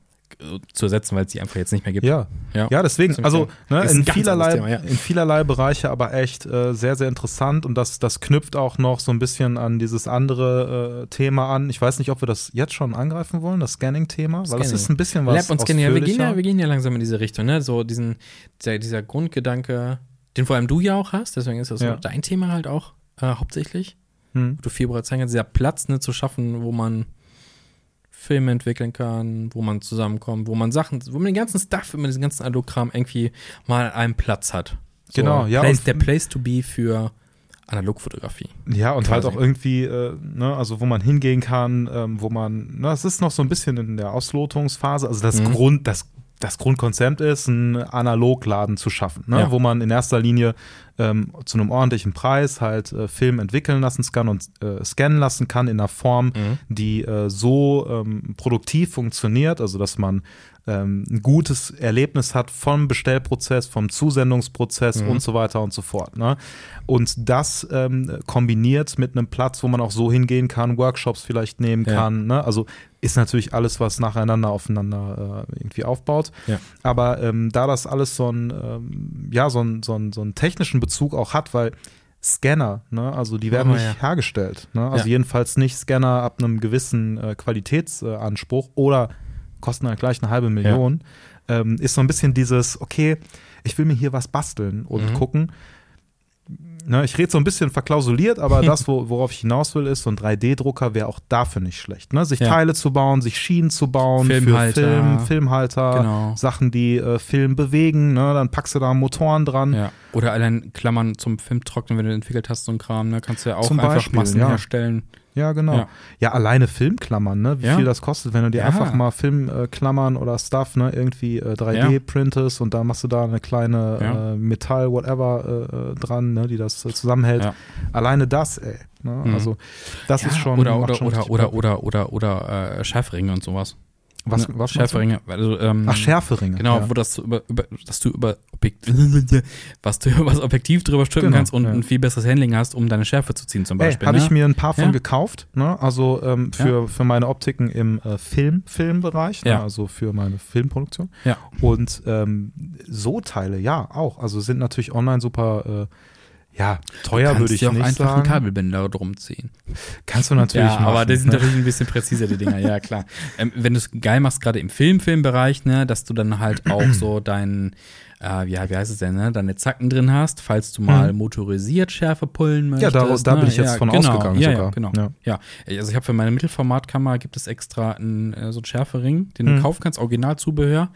zu ersetzen, weil es die einfach jetzt nicht mehr gibt. Ja, Ja. ja deswegen, also ne, in, vielerlei, Thema, ja. in vielerlei Bereiche aber echt äh, sehr, sehr interessant und das, das knüpft auch noch so ein bisschen an dieses andere äh, Thema an. Ich weiß nicht, ob wir das jetzt schon angreifen wollen, das Scanning-Thema, weil das Scanning. ist ein bisschen was Lab und Scanning, ja, wir gehen ja, wir gehen ja langsam in diese Richtung, ne? So diesen, dieser, dieser Grundgedanke, den vor allem du ja auch hast, deswegen ist das Ja. so dein Thema halt auch äh, hauptsächlich. Hm. du viel bereits zeigen kannst, dieser Platz ne, zu schaffen, wo man Filme entwickeln kann, wo man zusammenkommt, wo man Sachen, wo man den ganzen Stuff, immer diesen ganzen Analogkram irgendwie mal einen Platz hat. So, Genau, ja, Place, der Place to be für Analogfotografie. Ja, und halt auch irgendwie, äh, ne, also wo man hingehen kann, ähm, wo man, ne, es ist noch so ein bisschen in der Auslotungsphase. Also das Mhm. Grund, das, das Grundkonzept ist, einen Analogladen zu schaffen, ne, Ja. wo man in erster Linie ähm, zu einem ordentlichen Preis halt äh, Film entwickeln lassen kann und äh, scannen lassen kann in einer Form, Mhm. die äh, so ähm, produktiv funktioniert, also dass man ähm, ein gutes Erlebnis hat vom Bestellprozess, vom Zusendungsprozess Mhm. und so weiter und so fort. Ne? Und das ähm, kombiniert mit einem Platz, wo man auch so hingehen kann, Workshops vielleicht nehmen Ja. kann. Ne? Also ist natürlich alles, was nacheinander aufeinander äh, irgendwie aufbaut. Ja. Aber ähm, da das alles so einen, ähm, ja, so einen, so, einen, so einen technischen Bezug auch hat, weil Scanner, ne, also die werden Oh, nicht ja. hergestellt. Ne? Also Ja. jedenfalls nicht Scanner ab einem gewissen äh, Qualitätsanspruch oder kosten halt gleich eine halbe Million. Ähm, ist so ein bisschen dieses, okay, ich will mir hier was basteln und Mhm. gucken. Ne, ich rede so ein bisschen verklausuliert, aber das, wo, worauf ich hinaus will, ist, so ein 3D-Drucker wäre auch dafür nicht schlecht. Ne? Sich Ja. Teile zu bauen, sich Schienen zu bauen Filmhalter. für Film, Filmhalter, Genau. Sachen, die äh, Film bewegen, ne? dann packst du da Motoren dran. Ja. Oder allein Klammern zum Film trocknen, wenn du entwickelt hast, so ein Kram, ne? Kannst du ja auch Zum einfach Beispiel, Massen ja. herstellen. Ja, genau. Ja, Ja. alleine Filmklammern, ne? Wie Ja. viel das kostet, wenn du dir Ja. einfach mal Filmklammern oder Stuff, ne, irgendwie äh, 3D Ja. printest und da machst du da eine kleine äh, Metall, whatever äh, äh, dran, ne, die das äh, zusammenhält. Alleine das, ey. Ne? Mhm. Also das ist schon. oder oder oder oder, Bock. oder oder oder äh, Schärferinge und sowas. Was, Ne? was? Schärferinge, also ähm, Ach, Schärferinge. Genau, ja. wo das über, über, dass du über Objekt, was du über das Objektiv drüber stülpen Genau, kannst und ja. ein viel besseres Handling hast, um deine Schärfe zu ziehen zum Beispiel. habe ne? ich mir ein paar von Ja. gekauft, ne? Also ähm, für, für meine Optiken im äh, Film, Filmbereich, ne? Ja. also für meine Filmproduktion. Ja. Und ähm, so Teile, ja, auch. Also sind natürlich online super, äh, ja, teuer würde ich dir auch nicht einfach sagen. einen Kabelbinder drum ziehen. Kannst du natürlich ja, machen. aber das sind ne? natürlich ein bisschen präziser, die Dinger, ja klar. Ähm, wenn du es geil machst, gerade im Film, Filmbereich, ne, dass du dann halt auch so deinen, äh, wie, wie heißt es denn, ne, deine Zacken drin hast, falls du mal motorisiert Schärfe pullen möchtest. Ja, da- da ne? bin ich jetzt von genau, ausgegangen ja, sogar. Ja, genau. Ja. Ja. also ich habe für meine Mittelformatkamera gibt es extra einen, äh, so einen Schärfering, den du Mhm. kaufen kannst, Originalzubehör,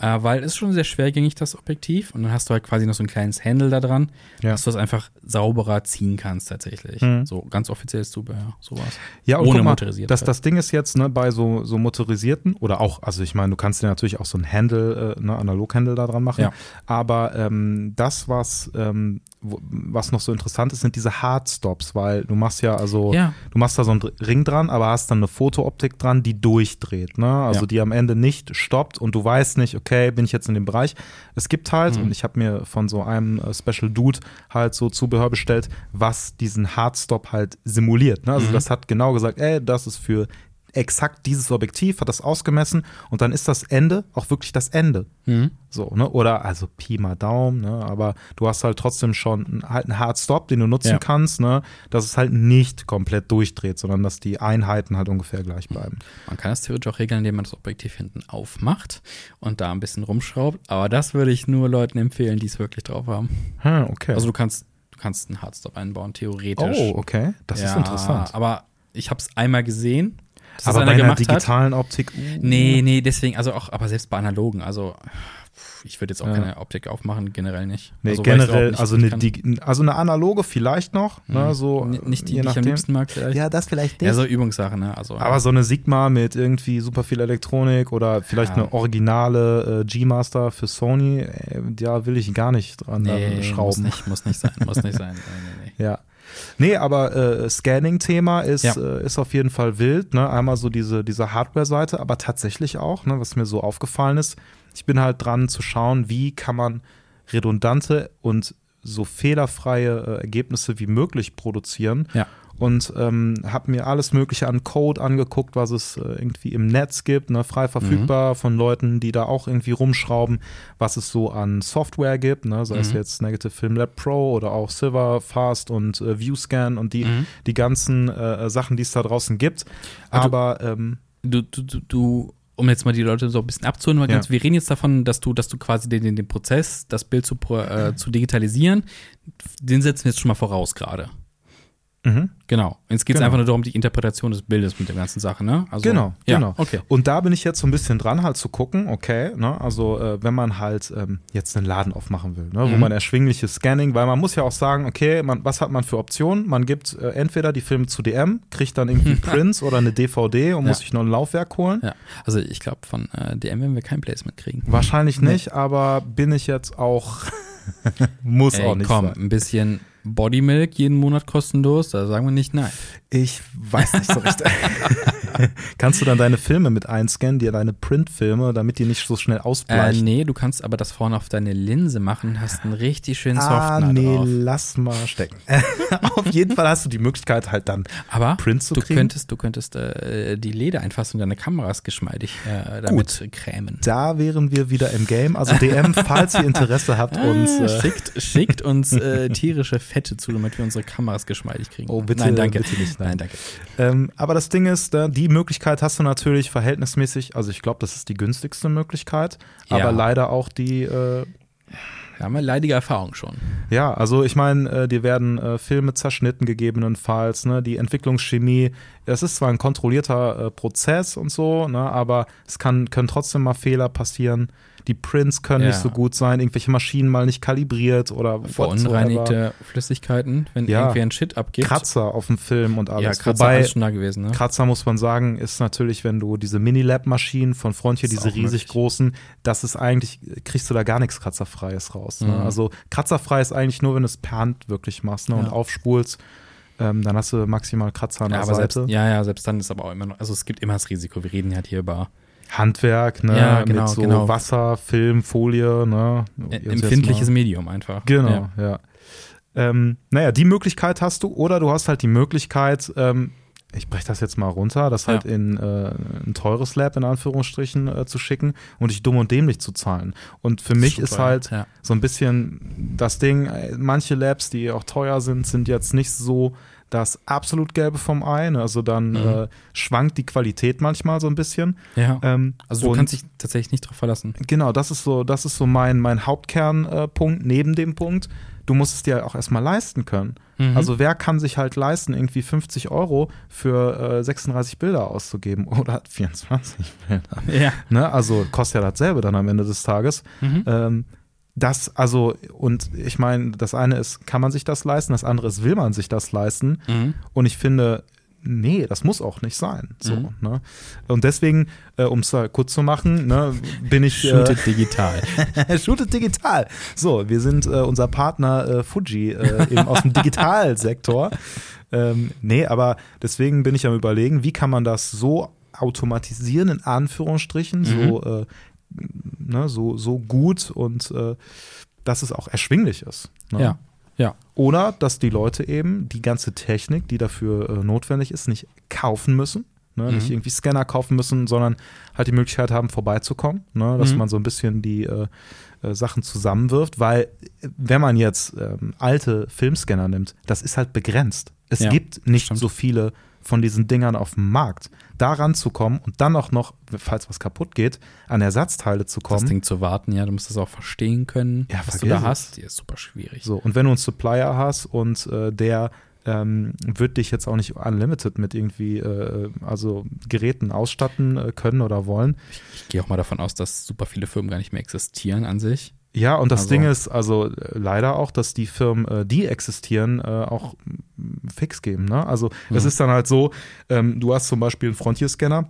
äh, weil es ist schon sehr schwergängig, das Objektiv. Und dann hast du halt quasi noch so ein kleines Handle da dran, Ja. dass du es einfach sauberer ziehen kannst tatsächlich. Mhm. So ganz offizielles Zubehör, sowas. Ja, und Ohne mal, motorisiert Das, halt. das Ding ist jetzt ne, bei so, so motorisierten oder auch, also ich meine, du kannst dir natürlich auch so ein Handle, äh, ne, Analog-Handle da dran machen. Ja. Aber ähm, das, was, ähm, was noch so interessant ist, sind diese Hardstops, weil du machst ja, also Ja. du machst da so einen Ring dran, aber hast dann eine Fotooptik dran, die durchdreht, ne? Also Ja. die am Ende nicht stoppt und du weißt nicht, okay, bin ich jetzt in dem Bereich. Es gibt halt, Mhm. und ich habe mir von so einem äh, Special Dude halt so Zubehör bestellt, was diesen Hardstop halt simuliert. Ne? Also Mhm. das hat genau gesagt, ey, das ist für exakt dieses Objektiv, hat das ausgemessen und dann ist das Ende auch wirklich das Ende. Mhm. So, ne? Oder also Pi mal Daumen, ne? Aber du hast halt trotzdem schon halt einen Hard Stop, den du nutzen Ja. kannst, ne? Dass es halt nicht komplett durchdreht, sondern dass die Einheiten halt ungefähr gleich bleiben. Man kann das theoretisch auch regeln, indem man das Objektiv hinten aufmacht und da ein bisschen rumschraubt. Aber das würde ich nur Leuten empfehlen, die es wirklich drauf haben. Hm, okay. Also du kannst, du kannst einen Hardstop einbauen, theoretisch. oh, okay. Das ist Ja, interessant. Aber ich habe es einmal gesehen. Dass Aber das bei einer gemacht hat. digitalen Optik. uh, Nee, nee, deswegen, also auch, aber selbst bei analogen, also Ich würde jetzt auch Ja. keine Optik aufmachen, generell nicht. Nee, Also, generell, nicht also eine. Dig- also eine analoge vielleicht noch, ne, Mhm. so N- nicht die, je die ich am liebsten mag, vielleicht. Ja, das vielleicht Ja, so Übungssache, ne? Also, Aber so eine Sigma mit irgendwie super viel Elektronik oder vielleicht Ja. eine originale äh, G-Master für Sony, äh, ja, will ich gar nicht dran da nee, muss schrauben. nicht, muss nicht sein, muss nicht sein. Nee, nee. Ja. Nee, aber äh, Scanning-Thema ist, Ja. äh, ist auf jeden Fall wild. Ne? Einmal so diese, diese Hardware-Seite, aber tatsächlich auch, ne, was mir so aufgefallen ist, ich bin halt dran zu schauen, wie kann man redundante und so fehlerfreie äh, Ergebnisse wie möglich produzieren. Ja. Und ähm, habe mir alles Mögliche an Code angeguckt, was es äh, irgendwie im Netz gibt, ne, frei verfügbar von Leuten, die da auch irgendwie rumschrauben, was es so an Software gibt, ne, sei es Mhm. jetzt Negative Film Lab Pro oder auch Silverfast und äh, ViewScan und die, Mhm. die ganzen äh, Sachen, die es da draußen gibt. Also- Aber ähm, Du, du, du, du, um jetzt mal die Leute so ein bisschen abzuholen, Ja. ganz, wir reden jetzt davon, dass du, dass du quasi den, den, Prozess, das Bild zu, äh, zu digitalisieren, den setzen wir jetzt schon mal voraus gerade. Mhm. Genau. Jetzt geht es Genau. einfach nur darum, die Interpretation des Bildes mit der ganzen Sache, ne? Also, Genau, ja, genau. Okay. Und da bin ich jetzt so ein bisschen dran, halt zu gucken, okay, ne, also äh, wenn man halt ähm, jetzt einen Laden aufmachen will, ne, wo Mhm. man erschwingliches Scanning, weil man muss ja auch sagen, okay, man, was hat man für Optionen? Man gibt äh, entweder die Filme zu DM, kriegt dann irgendwie Prints oder eine DVD und muss Ja. sich noch ein Laufwerk holen. Ja. Also ich glaube, von äh, DM werden wir kein Placement kriegen. Wahrscheinlich Nee. nicht, aber bin ich jetzt auch, muss Ey, auch nicht komm, sein. ein bisschen Bodymilk jeden Monat kostenlos, da sagen wir nicht nein. Ich weiß nicht so richtig. Kannst du dann deine Filme mit einscannen, dir deine Printfilme, damit die nicht so schnell Äh, ausbleichen? nee, du kannst aber das vorne auf deine Linse machen, hast einen richtig schönen Ah, Softener nee, drauf. lass mal stecken. Auf jeden Fall hast du die Möglichkeit halt dann Aber Prints zu du kriegen. könntest, du könntest äh, die Ledereinfassung deiner Kameras geschmeidig äh, damit krämen. Da wären wir wieder im Game. Also DM, falls ihr Interesse habt, uns Ah, äh, schickt, schickt uns äh, tierische Fette zu, damit wir unsere Kameras geschmeidig kriegen. Oh, bitte, nein, danke. bitte nicht, nein. Nein, danke. ähm, aber das Ding ist, da, die Möglichkeit hast du natürlich verhältnismäßig, also ich glaube, das ist die günstigste Möglichkeit, Ja. aber leider auch die, äh, haben wir leidige Erfahrung schon. ja, also ich meine, äh, dir werden äh, Filme zerschnitten gegebenenfalls, ne, die Entwicklungschemie, das ist zwar ein kontrollierter äh, Prozess und so, ne, aber es kann, können trotzdem mal Fehler passieren. Die Prints können Ja. nicht so gut sein, irgendwelche Maschinen mal nicht kalibriert oder. Verunreinigte Flüssigkeiten, wenn Ja. irgendwie ein Shit abgeht. Kratzer auf dem Film und alles. ja, Kratzer Wobei, alles schon da gewesen, ne? Kratzer muss man sagen, ist natürlich, wenn du diese Mini-Lab-Maschinen von Frontier, diese riesig möglich. großen, das ist eigentlich, kriegst du da gar nichts Kratzerfreies raus. Ne? Mhm. Also kratzerfrei ist eigentlich nur, wenn du es per Hand wirklich machst ne? und aufspulst, ähm, dann hast du maximal Kratzer an Ja, der aber Seite. selbst, ja, ja, selbst dann ist aber auch immer noch, also es gibt immer das Risiko. Wir reden halt hier über Handwerk, ne? Ja, genau, mit so genau. Wasser, Film, Folie, ne? empfindliches Medium einfach. Genau, Ja. ja. Ähm, naja, die Möglichkeit hast du, oder du hast halt die Möglichkeit, ähm, ich breche das jetzt mal runter, das halt Ja. in äh, ein teures Lab in Anführungsstrichen äh, zu schicken und dich dumm und dämlich zu zahlen. Und für mich ist super, halt ja. so ein bisschen das Ding, äh, manche Labs, die auch teuer sind, sind jetzt nicht so das absolut Gelbe vom Ei. ne? Also dann Mhm. äh, schwankt die Qualität manchmal so ein bisschen. Ja. Ähm, Also du kannst dich tatsächlich nicht drauf verlassen. Genau, das ist so, das ist so mein, mein Hauptkernpunkt neben dem Punkt. Du musst es dir auch erstmal leisten können. Mhm. Also wer kann sich halt leisten, irgendwie 50 Euro für äh, 36 Bilder auszugeben oder 24 Bilder? ja. Ne? Also kostet ja dasselbe dann am Ende des Tages. Mhm. Ähm, das, also, und ich meine, das eine ist, kann man sich das leisten, das andere ist, will man sich das leisten? Mhm. Und ich finde, nee, das muss auch nicht sein. So, Mhm. ne? Und deswegen, äh, um es kurz zu machen, ne, bin ich. Äh, Shootet digital. Shootet digital. So, wir sind äh, unser Partner äh, Fuji äh, eben aus dem Digitalsektor. Ähm, nee, aber deswegen bin ich am überlegen, wie kann man das so automatisieren, in Anführungsstrichen, so, äh, ne, so, so gut und äh, dass es auch erschwinglich ist. Ne? Ja. Ja. Oder dass die Leute eben die ganze Technik, die dafür äh, notwendig ist, nicht kaufen müssen. Ne, Nicht Mhm. irgendwie Scanner kaufen müssen, sondern halt die Möglichkeit haben, vorbeizukommen. Ne, dass Mhm. man so ein bisschen die äh, äh, Sachen zusammenwirft. Weil, wenn man jetzt ähm, alte Filmscanner nimmt, das ist halt begrenzt. Es Ja, gibt nicht stimmt. so viele von diesen Dingern auf dem Markt. Da ranzukommen und dann auch noch, falls was kaputt geht, an Ersatzteile zu Das kommen. Ding zu warten, ja, du musst das auch verstehen können, Ja, was du da es. hast. Die ist super schwierig. So, und wenn du einen Supplier hast und äh, der ähm, wird dich jetzt auch nicht unlimited mit irgendwie, äh, also Geräten ausstatten äh, können oder wollen. Ich, ich gehe auch mal davon aus, dass super viele Firmen gar nicht mehr existieren an sich. Ja, und das Also- Ding ist also äh, leider auch, dass die Firmen, äh, die existieren, äh, auch fix geben. Ne? Also es Mhm. ist dann halt so, ähm, du hast zum Beispiel einen Frontier-Scanner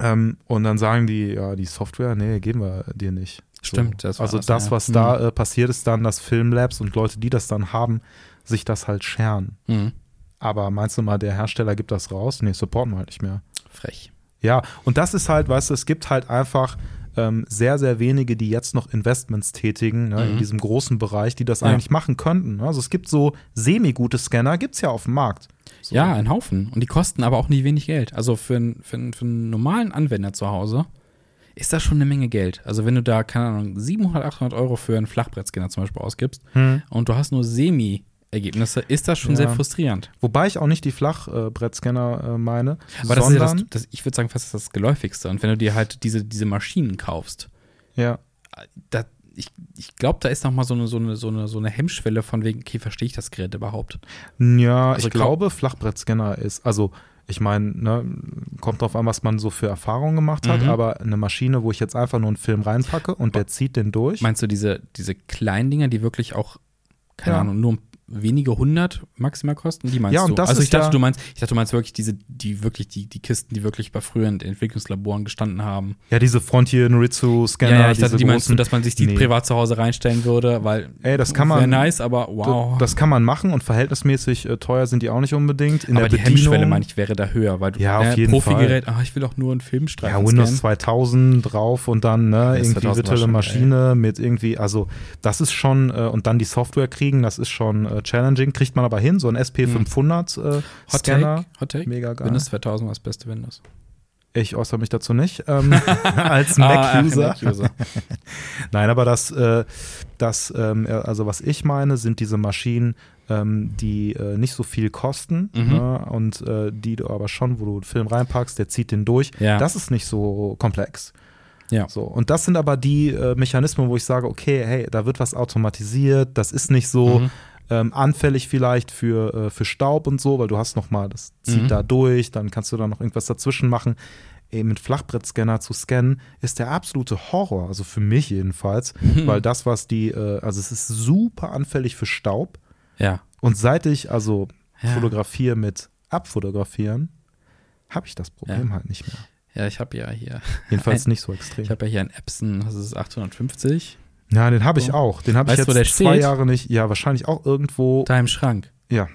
ähm, und dann sagen die, ja, die Software, nee, geben wir dir nicht. Stimmt, So. das also das, das, ja. was Mhm. da äh, passiert ist, dann, dass Filmlabs und Leute, die das dann haben, sich das halt scheren. Mhm. Aber meinst du mal, der Hersteller gibt das raus? Nee, supporten wir halt nicht mehr. Frech. Ja, und das ist halt, weißt du, es gibt halt einfach ähm, sehr, sehr wenige, die jetzt noch Investments tätigen ne, in Mhm. diesem großen Bereich, die das Ja. eigentlich machen könnten. Also es gibt so semi-gute Scanner, gibt's ja auf dem Markt. So. Ja, ein Haufen. Und die kosten aber auch nicht wenig Geld. Also für, einen- für, für einen normalen Anwender zu Hause ist das schon eine Menge Geld. Also wenn du da, keine Ahnung, 700, 800 Euro für einen Flachbrettscanner zum Beispiel ausgibst Hm. und du hast nur Semi-Ergebnisse, ist das schon Ja. sehr frustrierend. Wobei ich auch nicht die Flachbrettscanner äh, meine, Aber das ist ja das, das, ich würde sagen, fast das Geläufigste. Und wenn du dir halt diese, diese Maschinen kaufst, ja, da, ich, ich glaube, da ist noch mal so eine, so, eine, so, eine, so eine Hemmschwelle von wegen, okay, verstehe ich das Gerät überhaupt? Ja, Also ich glaub- glaube, Flachbrettscanner ist, also ich meine, ne, kommt drauf an, was man so für Erfahrungen gemacht hat, Mhm. aber eine Maschine, wo ich jetzt einfach nur einen Film reinpacke und der zieht den durch. Meinst du diese, diese kleinen Dinger, die wirklich auch, keine Ja. Ahnung, nur wenige hundert maximal kosten? Die meinst Ja, und du? das also ich dachte, ja- du meinst, ich dachte, du meinst wirklich diese, die wirklich, die, die Kisten, die wirklich bei früheren Entwicklungslaboren gestanden haben. ja, diese Frontier Noritsu Scanner, ja, ja, ich dachte, die meinst du, dass man sich die Nee. privat zu Hause reinstellen würde, weil Ey, das kann wäre man- nice, aber wow. Das kann man machen und verhältnismäßig äh, teuer sind die auch nicht unbedingt. In aber der die Bedienung, Hemmschwelle, meine ich, wäre da höher, weil du Ja, auf ne, jeden Profigerät, ah, ich will auch nur einen Filmstreifen ja, Windows scannen. 2000 drauf und dann ne, Das irgendwie 2000 war virtuelle Maschine mit irgendwie, also das ist schon, äh, und dann die Software kriegen, das ist schon äh, challenging, kriegt man aber hin, so ein SP500 äh, Hot Scanner. Take, Hot Take. Mega geil. Windows 2000 war das beste Windows. Ich äußere mich dazu nicht, ähm, als Ah, Mac-User. Mac-User. Nein, aber das, äh, das ähm, also was ich meine, sind diese Maschinen, ähm, die äh, nicht so viel kosten Mhm. ne, und äh, die du aber schon, wo du einen Film reinpackst, der zieht den durch. Ja. Das ist nicht so komplex. Ja. So, und das sind aber die äh, Mechanismen, wo ich sage, okay, hey, da wird was automatisiert, das ist nicht so Mhm. Ähm, anfällig vielleicht für, äh, für Staub und so, weil du hast noch mal, das zieht Mhm. da durch, dann kannst du da noch irgendwas dazwischen machen. Ey, mit Flachbrettscanner zu scannen, ist der absolute Horror, also für mich jedenfalls, weil das, was die, äh, also es ist super anfällig für Staub Ja. und seit ich also Ja. fotografiere mit Abfotografieren, habe ich das Problem halt nicht mehr. Ja, ich habe ja hier, Jedenfalls Ein- nicht so extrem. ich habe ja hier einen Epson, das ist 850, Ja, den habe ich So. auch. Den habe ich jetzt zwei steht? Jahre nicht. Ja, wahrscheinlich auch irgendwo. da im Schrank. Ja,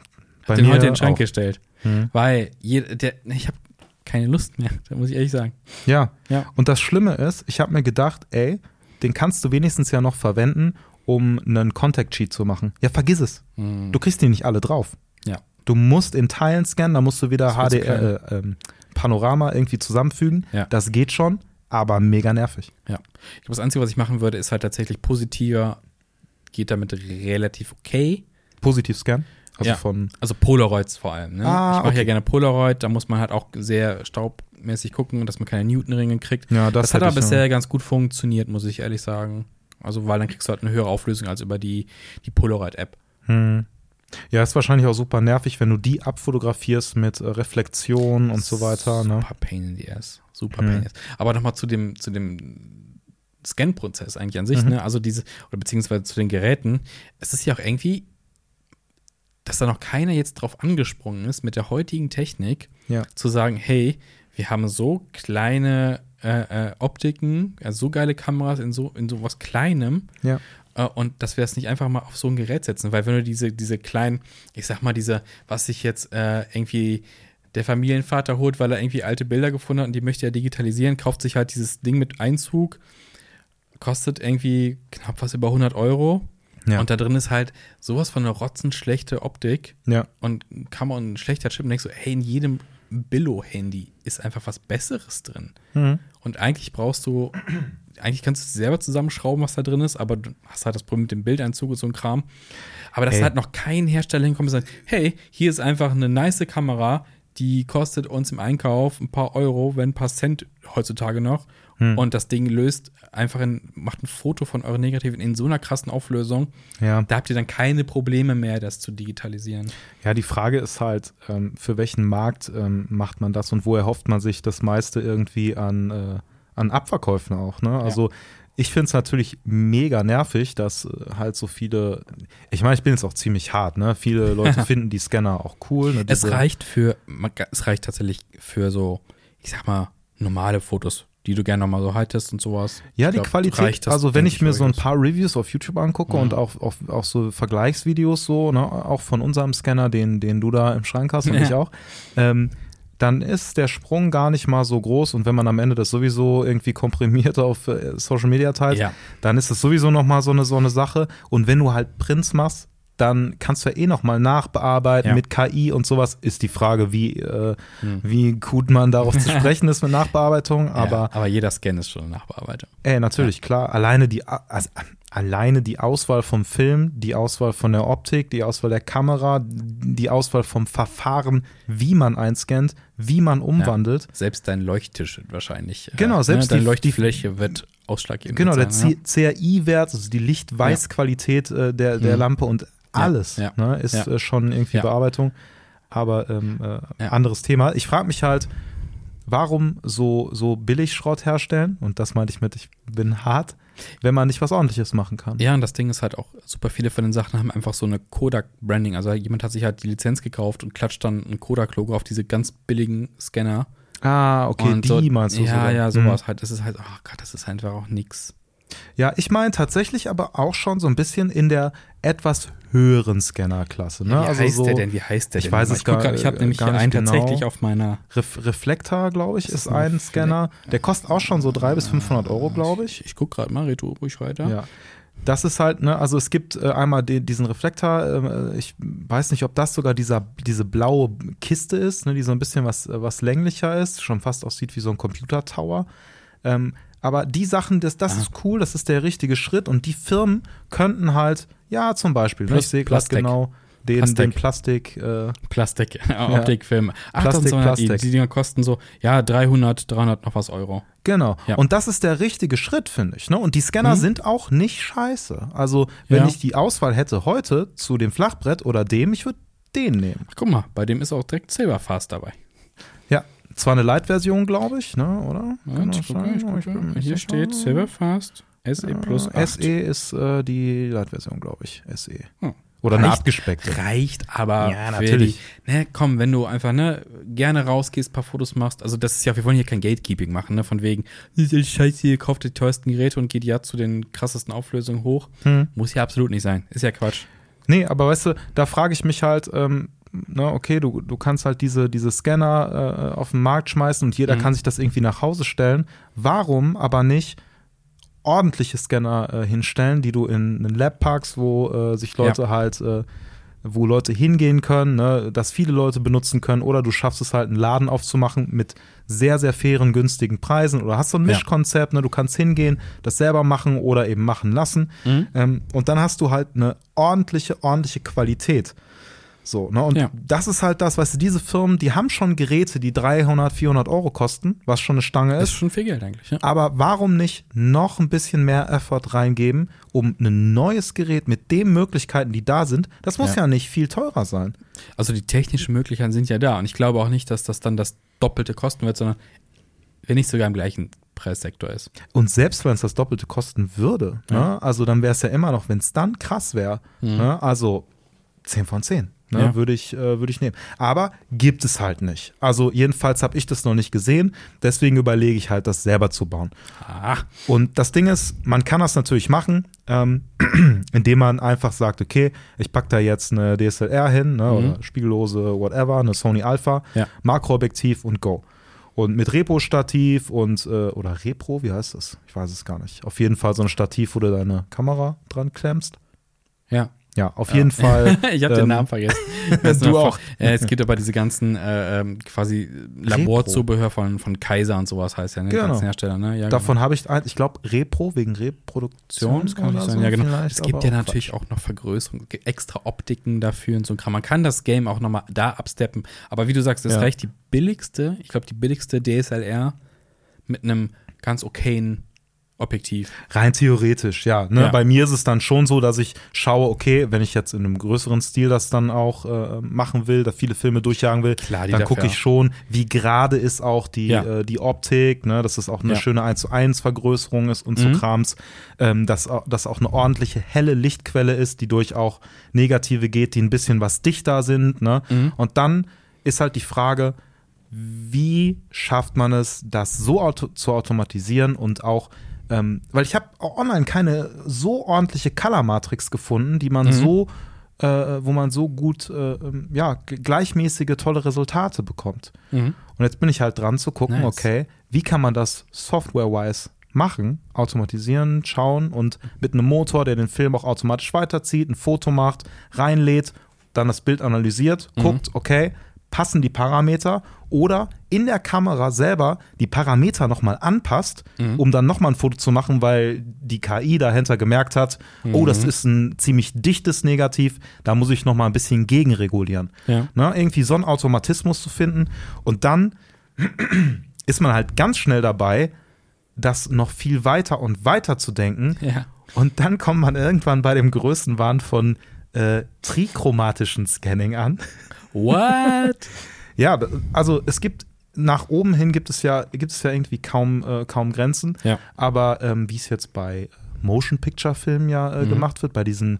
bei den mir heute in den Schrank auch. gestellt, Mhm. weil je, der, ich habe keine Lust mehr, da muss ich ehrlich sagen. Ja. Ja. Und das Schlimme ist, ich habe mir gedacht, ey, den kannst du wenigstens ja noch verwenden, um einen Contact Sheet zu machen. Ja, vergiss es. Hm. Du kriegst die nicht alle drauf. Ja. Du musst in Teilen scannen, da musst du wieder HDR, äh, ähm, Panorama irgendwie zusammenfügen. Ja. Das geht schon, aber mega nervig. Ja. Ich glaube, das Einzige, was ich machen würde, ist halt tatsächlich positiver, geht damit relativ okay. Positiv scannen. Also Ja. von. Also Polaroids vor allem. Ne? Ah, ich mache okay. ja gerne Polaroid, da muss man halt auch sehr staubmäßig gucken, dass man keine Newtonringe kriegt. Ja, Das, das, hat aber bisher ganz gut funktioniert, muss ich ehrlich sagen. Also, weil dann kriegst du halt eine höhere Auflösung als über die, die Polaroid-App. Hm. Ja, ist wahrscheinlich auch super nervig, wenn du die abfotografierst mit äh, Reflexion und so weiter. Ne? Super pain in the ass. Super Mhm. pain in the ass. Aber nochmal zu dem, zu dem Scan-Prozess eigentlich an sich, Mhm. ne? Also diese, oder beziehungsweise zu den Geräten. Es ist ja auch irgendwie, dass da noch keiner jetzt drauf angesprungen ist, mit der heutigen Technik Ja. zu sagen, hey, wir haben so kleine äh, äh, Optiken, also so geile Kameras in so, in so was Kleinem, Ja. Äh, und dass wir es nicht einfach mal auf so ein Gerät setzen, weil wenn du diese, diese kleinen, ich sag mal, diese, was sich jetzt äh, irgendwie der Familienvater holt, weil er irgendwie alte Bilder gefunden hat und die möchte er digitalisieren, kauft sich halt dieses Ding mit Einzug, kostet irgendwie knapp was über 100 Euro. Ja. Und da drin ist halt sowas von einer rotzenschlechte Optik Ja. und kann man ein schlechter Chip und denkst so, hey, in jedem Billo-Handy ist einfach was Besseres drin. Mhm. Und eigentlich brauchst du, eigentlich kannst du es selber zusammenschrauben, was da drin ist, aber du hast halt das Problem mit dem Bildeinzug und so ein Kram. Aber dass Ey. halt noch kein Hersteller hinkommt und sagt, hey, hier ist einfach eine nice Kamera, die kostet uns im Einkauf ein paar Euro, wenn ein paar Cent heutzutage noch. hm. und das Ding löst einfach in, macht ein Foto von euren Negativen in so einer krassen Auflösung. Ja. Da habt ihr dann keine Probleme mehr, das zu digitalisieren. Ja, die Frage ist halt, ähm, für welchen Markt ähm, macht man das und wo erhofft man sich das meiste irgendwie an, äh, an Abverkäufen auch, ne? Also ja. Ich finde es natürlich mega nervig, dass äh, halt so viele, ich meine, ich bin jetzt auch ziemlich hart, ne? Viele Leute finden die Scanner auch cool. Ne? es reicht für, es reicht tatsächlich für so, ich sag mal, normale Fotos, die du gerne nochmal so haltest und sowas. Ja, ich die glaub, Qualität, also wenn ich mir so ein paar Reviews auf YouTube angucke mhm. und auch, auch, auch so Vergleichsvideos so, ne, auch von unserem Scanner, den, den du da im Schrank hast und ja. ich auch, ähm, dann ist der Sprung gar nicht mal so groß und wenn man am Ende das sowieso irgendwie komprimiert auf äh, Social Media teilt, ja. dann ist es sowieso noch mal so eine so eine Sache und wenn du halt Prints machst, dann kannst du ja eh noch mal nachbearbeiten ja. mit KI und sowas. Ist die Frage, wie, äh, hm. wie gut man darauf zu sprechen ist mit Nachbearbeitung. Aber, ja, aber jeder Scan ist schon eine Nachbearbeitung. Ey, natürlich, klar. Alleine die, also, alleine die Auswahl vom Film, die Auswahl von der Optik, die Auswahl der Kamera, die Auswahl vom Verfahren, wie man einscannt, wie man umwandelt. Ja, selbst dein Leuchttisch wahrscheinlich. Äh, genau, selbst ne, deine Leuchtfläche wird ausschlaggebend. Genau, der ja. CRI-Wert, also die Lichtweißqualität äh, der, der mhm. Lampe und alles ja, ne, ist äh, schon irgendwie Bearbeitung. Aber ähm, äh, anderes Thema. Ich frage mich halt, warum so, so billig Schrott herstellen? Und das meinte ich mit, ich bin hart wenn man nicht was ordentliches machen kann. Ja, und das Ding ist halt auch, super viele von den Sachen haben einfach so eine Kodak-Branding. Also jemand hat sich halt die Lizenz gekauft und klatscht dann ein Kodak-Logo auf diese ganz billigen Scanner. Ah, okay, und die so, meinst du Ja, sogar. ja, sowas mhm. halt. Das ist halt, oh Gott, das ist einfach auch nix. Ja, ich meine tatsächlich aber auch schon so ein bisschen in der etwas höheren Scannerklasse. Ne? Wie also heißt so, der denn? Wie heißt der ich denn? Weiß ich es gar, Ich habe nämlich hier einen genau. tatsächlich auf meiner. Ref Reflektor, glaube ich, ist, ist ein Reflekt Scanner. Der kostet auch schon so 300 bis 500 Euro, glaube ich. Ich, ich gucke gerade mal, red ruhig weiter. Ja. Das ist halt, ne, also es gibt äh, einmal den, diesen Reflektor, äh, ich weiß nicht, ob das sogar dieser, diese blaue Kiste ist, ne, die so ein bisschen was, was länglicher ist, schon fast aussieht wie so ein Computer-Tower. Ähm, aber die Sachen, das, das ah. ist cool, das ist der richtige Schritt und die Firmen könnten halt, ja, zum Beispiel, ne, ich sehe gerade genau den Plastik, den Plastik, äh, Plastik Optikfilm. Ach, Plastik, so, Plastik. Die, die Dinger kosten so, ja, 300, 300 noch was Euro. Genau. Ja. Und das ist der richtige Schritt, finde ich. Ne? Und die Scanner mhm. sind auch nicht scheiße. Also, wenn ja. ich die Auswahl hätte heute zu dem Flachbrett oder dem, ich würde den nehmen. Ach, guck mal, bei dem ist auch direkt Silverfast dabei. Zwar eine Light-Version, glaube ich, ne? oder? Ja, ich gucke, ich gucke. Hier steht Silverfast SE plus 8. SE ist äh, die Light-Version, glaube ich. SE. Hm. Oder reicht, eine abgespeckte. Reicht, aber ja, natürlich. Die, ne, komm, wenn du einfach ne, gerne rausgehst, paar Fotos machst, also das ist ja, wir wollen hier kein Gatekeeping machen, ne, von wegen, Scheiße, ihr kauft die teuersten Geräte und geht ja zu den krassesten Auflösungen hoch. Hm. Muss ja absolut nicht sein. Ist ja Quatsch. Nee, aber weißt du, da frage ich mich halt, ähm, ne, okay, du, du kannst halt diese, diese Scanner äh, auf den Markt schmeißen und jeder mhm. kann sich das irgendwie nach Hause stellen. Warum aber nicht ordentliche Scanner äh, hinstellen, die du in, in Lab packst, wo äh, sich Leute ja. halt, äh, wo Leute hingehen können, ne, dass viele Leute benutzen können, oder du schaffst es halt, einen Laden aufzumachen mit sehr, sehr fairen, günstigen Preisen, oder hast so ein Mischkonzept, ne, du kannst hingehen, das selber machen oder eben machen lassen. Mhm. Ähm, und dann hast du halt eine ordentliche, ordentliche Qualität. So, ne? Und ja. das ist halt das, weißt du, diese Firmen, die haben schon Geräte, die 300, 400 Euro kosten, was schon eine Stange ist. Das ist schon viel Geld eigentlich, ja. Aber warum nicht noch ein bisschen mehr Effort reingeben, um ein neues Gerät mit den Möglichkeiten, die da sind, das muss ja, ja nicht viel teurer sein. Also die technischen Möglichkeiten sind ja da und ich glaube auch nicht, dass das dann das Doppelte kosten wird, sondern wenn nicht sogar im gleichen Preissektor ist. Und selbst wenn es das Doppelte kosten würde, ne, ja. ne, also dann wäre es ja immer noch, wenn es dann krass wäre, mhm. ne, also 10 von 10. Ne, ja. Würde ich, äh, würd ich nehmen. Aber gibt es halt nicht. Also jedenfalls habe ich das noch nicht gesehen. Deswegen überlege ich halt, das selber zu bauen. Ah. Und das Ding ist, man kann das natürlich machen, ähm, indem man einfach sagt, okay, ich packe da jetzt eine DSLR hin ne, mhm. oder spiegellose whatever, eine Sony Alpha, ja. Makroobjektiv und go. Und mit Repo-Stativ und, äh, oder Repro, wie heißt das? Ich weiß es gar nicht. Auf jeden Fall so ein Stativ, wo du deine Kamera dran klemmst. Ja. Ja, auf jeden Fall. ich habe ähm, den Namen vergessen. du auch. Äh, es gibt aber diese ganzen äh, ähm, quasi Laborzubehör von, von Kaiser und sowas heißt ja, ne? Genau. ganzen Hersteller, ne? Ja, Davon genau. habe ich, ich glaube, Repro wegen Reproduktion. Das kann nicht sein, so ja genau. Es gibt ja natürlich auch noch Vergrößerung, extra Optiken dafür und so ein Kram. Man kann das Game auch nochmal da absteppen. Aber wie du sagst, es ja. reicht die billigste, ich glaube, die billigste DSLR mit einem ganz okayen Objektiv. Rein theoretisch, ja, ne? Ja. Bei mir ist es dann schon so, dass ich schaue, okay, wenn ich jetzt in einem größeren Stil das dann auch äh, machen will, da viele Filme durchjagen will, Klar, dann gucke ich schon, wie gerade ist auch die, Ja. äh, die Optik, ne? dass es auch eine Ja. schöne 1 zu 1 Vergrößerung ist und so Mhm. Krams, ähm, dass, dass auch eine ordentliche helle Lichtquelle ist, die durch auch negative geht, die ein bisschen was dichter sind. Ne? Mhm. Und dann ist halt die Frage, wie schafft man es, das so auto zu automatisieren und auch, ähm, weil ich habe online keine so ordentliche Color Matrix gefunden, die man Mhm. so, äh, wo man so gut, äh, ähm, ja, gleichmäßige, tolle Resultate bekommt. Mhm. Und jetzt bin ich halt dran zu gucken, Nice. okay, wie kann man das software-wise machen, automatisieren, schauen und mit einem Motor, der den Film auch automatisch weiterzieht, ein Foto macht, reinlädt, dann das Bild analysiert, Mhm. guckt, okay, passen die Parameter oder in der Kamera selber die Parameter nochmal anpasst, Mhm. um dann nochmal ein Foto zu machen, weil die KI dahinter gemerkt hat, oh, das Mhm. ist ein ziemlich dichtes Negativ, da muss ich nochmal ein bisschen gegenregulieren. Ja. Ne, irgendwie so einen Automatismus zu finden. Und dann ist man halt ganz schnell dabei, das noch viel weiter und weiter zu denken. Ja. Und dann kommt man irgendwann bei dem größten Wahn von äh, trichromatischen Scanning an. What? Ja, also es gibt nach oben hin gibt es ja gibt es ja irgendwie kaum äh, kaum Grenzen. Ja. Aber ähm, wie es jetzt bei Motion Picture Filmen ja äh, Mhm. gemacht wird, bei diesen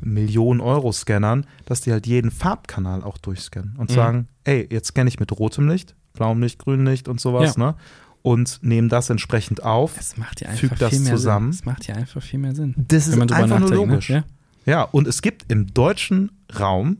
Millionen Euro Scannern, dass die halt jeden Farbkanal auch durchscannen und Mhm. sagen, ey, jetzt scanne ich mit rotem Licht, blauem Licht, grünem Licht und sowas, ne? Und nehmen das entsprechend auf. Es macht ja einfach Fügt das viel mehr zusammen. Sinn. Es macht ja einfach viel mehr Sinn. Das ist einfach nur nachdenkt, logisch. Ne? Ja, und es gibt im deutschen Raum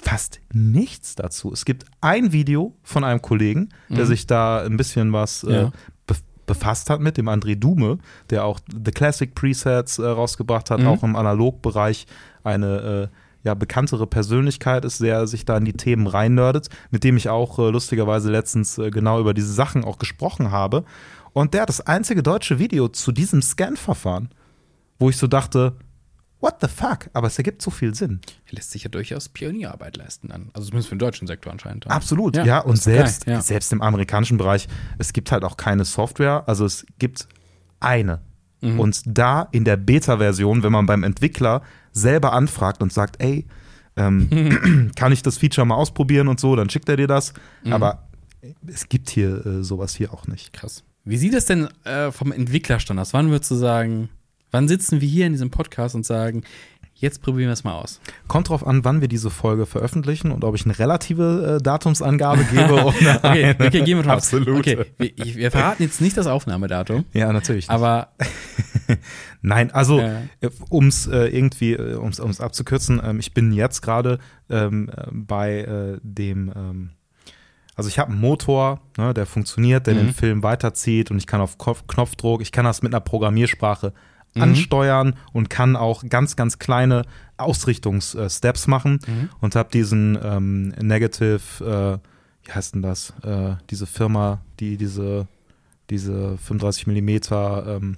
fast nichts dazu. Es gibt ein Video von einem Kollegen, der Mhm. sich da ein bisschen was äh, Ja. be befasst hat mit dem André Dume, der auch The Classic Presets äh, rausgebracht hat, Mhm. auch im Analogbereich eine äh, ja, bekanntere Persönlichkeit ist, der sich da in die Themen reinnördet, mit dem ich auch äh, lustigerweise letztens äh, genau über diese Sachen auch gesprochen habe. Und der hat das einzige deutsche Video zu diesem Scan-Verfahren, wo ich so dachte, what the fuck? Aber es ergibt so viel Sinn. Lässt sich ja durchaus Pionierarbeit leisten dann. Also zumindest für den deutschen Sektor anscheinend. Absolut, ja. Ja, und ist geil, selbst, ja. selbst im amerikanischen Bereich, es gibt halt auch keine Software, also es gibt eine. Mhm. Und da in der Beta-Version, wenn man beim Entwickler selber anfragt und sagt, ey, ähm, kann ich das Feature mal ausprobieren und so, dann schickt er dir das. Mhm. Aber es gibt hier äh, sowas hier auch nicht. Krass. Wie sieht es denn äh, vom Entwicklerstand aus? Wann würdest du sagen, wann sitzen wir hier in diesem Podcast und sagen, jetzt probieren wir es mal aus? Kommt drauf an, wann wir diese Folge veröffentlichen und ob ich eine relative äh, Datumsangabe gebe oder Okay, okay, gehen wir drauf. absolute. Okay, wir, wir verraten jetzt nicht das Aufnahmedatum, Ja, natürlich. aber Nein, also Ja. um es äh, irgendwie, äh, um es abzukürzen, ähm, ich bin jetzt gerade ähm, äh, bei äh, dem, ähm, also ich habe einen Motor, ne, der funktioniert, der Mhm. den Film weiterzieht und ich kann auf Knopfdruck, ich kann das mit einer Programmiersprache Mhm. ansteuern und kann auch ganz, ganz kleine Ausrichtungssteps machen Mhm. und habe diesen ähm, Negative, äh, wie heißt denn das, äh, diese Firma, die diese, diese 35 Millimeter ähm,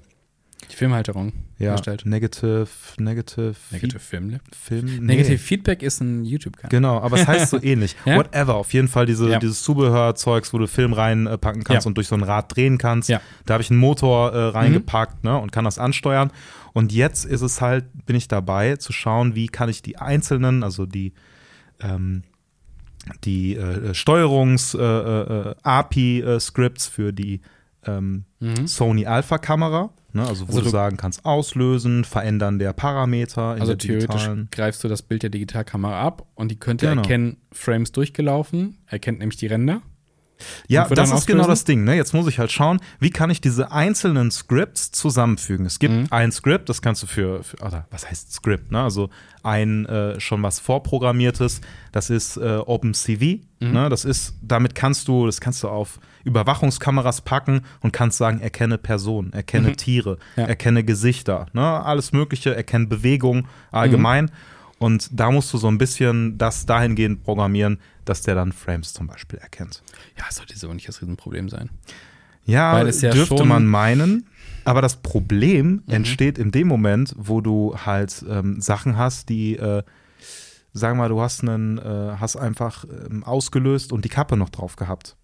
die Filmhalterung ja, erstellt. Negative, Negative, Negative Film. Feed- Film. Nee. Negative Feedback ist ein YouTube-Kanal. Genau, aber es heißt so ähnlich. Ja? Whatever, auf jeden Fall diese, Ja. dieses Zubehörzeugs, wo du Film reinpacken kannst Ja. und durch so ein Rad drehen kannst. Da habe ich einen Motor äh, reingepackt ne, und kann das ansteuern. Und jetzt ist es halt, bin ich dabei zu schauen, wie kann ich die einzelnen, also die ähm, die äh, Steuerungs äh, äh, API-Scripts für die ähm, Mhm. Sony Alpha-Kamera, ne, also wo Also du du- sagen kannst, auslösen, verändern der Parameter in Also der theoretisch digitalen. greifst du das Bild der Digitalkamera ab und die könnte Genau. erkennen, Frames durchgelaufen, erkennt nämlich die Ränder. Ja, das ist genau das Ding. Ne? Jetzt muss ich halt schauen, wie kann ich diese einzelnen Scripts zusammenfügen. Es gibt Mhm. ein Script, das kannst du für, für oder was heißt Script? Ne? Also ein äh, schon was vorprogrammiertes, das ist äh, OpenCV. Mhm. Ne? Das ist, damit kannst du, das kannst du auf Überwachungskameras packen und kannst sagen, erkenne Personen, erkenne Mhm. Tiere, Ja. erkenne Gesichter, ne? alles Mögliche, erkenne Bewegung allgemein. Mhm. Und da musst du so ein bisschen das dahingehend programmieren, dass der dann Frames zum Beispiel erkennt. Ja, sollte so nicht das Riesenproblem sein. Ja, ja dürfte man meinen. Aber das Problem Mhm. entsteht in dem Moment, wo du halt ähm, Sachen hast, die, äh, sagen wir mal, du hast einen, äh, hast einfach ähm, ausgelöst und die Kappe noch drauf gehabt.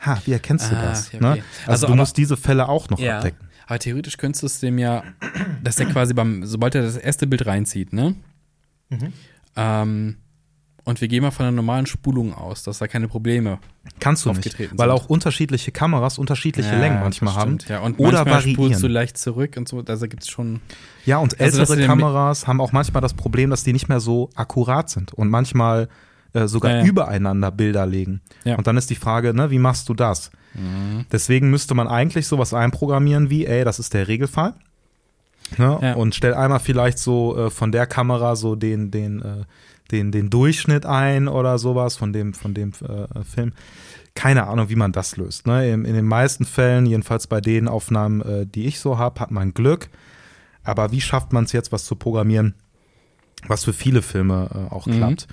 Ha, wie erkennst du Ah, das? okay, Ne? Also, Also du aber- musst diese Fälle auch noch Ja. abdecken. Aber theoretisch könntest du es dem ja, dass der quasi beim, sobald er das erste Bild reinzieht, ne? Mhm. Ähm, und wir gehen mal von einer normalen Spulung aus, dass da keine Probleme. Kannst du nicht, weil sind. auch unterschiedliche Kameras unterschiedliche Ja, Längen manchmal haben Ja. Und oder manchmal spulst du variieren. leicht zurück und so, also gibt es schon. Ja, und Also, ältere den- Kameras haben auch manchmal das Problem, dass die nicht mehr so akkurat sind und manchmal äh, sogar Ja, ja. übereinander Bilder legen. Und dann ist die Frage, ne, wie machst du das? Deswegen müsste man eigentlich sowas einprogrammieren wie, ey, das ist der Regelfall. Ne? Ja. Und stell einmal vielleicht so äh, von der Kamera so den, den, äh, den, den Durchschnitt ein oder sowas von dem, von dem äh, Film. Keine Ahnung, wie man das löst. Ne? In, in den meisten Fällen, jedenfalls bei den Aufnahmen, äh, die ich so habe, hat man Glück. Aber wie schafft man es jetzt, was zu programmieren, was für viele Filme äh, auch Mhm. klappt?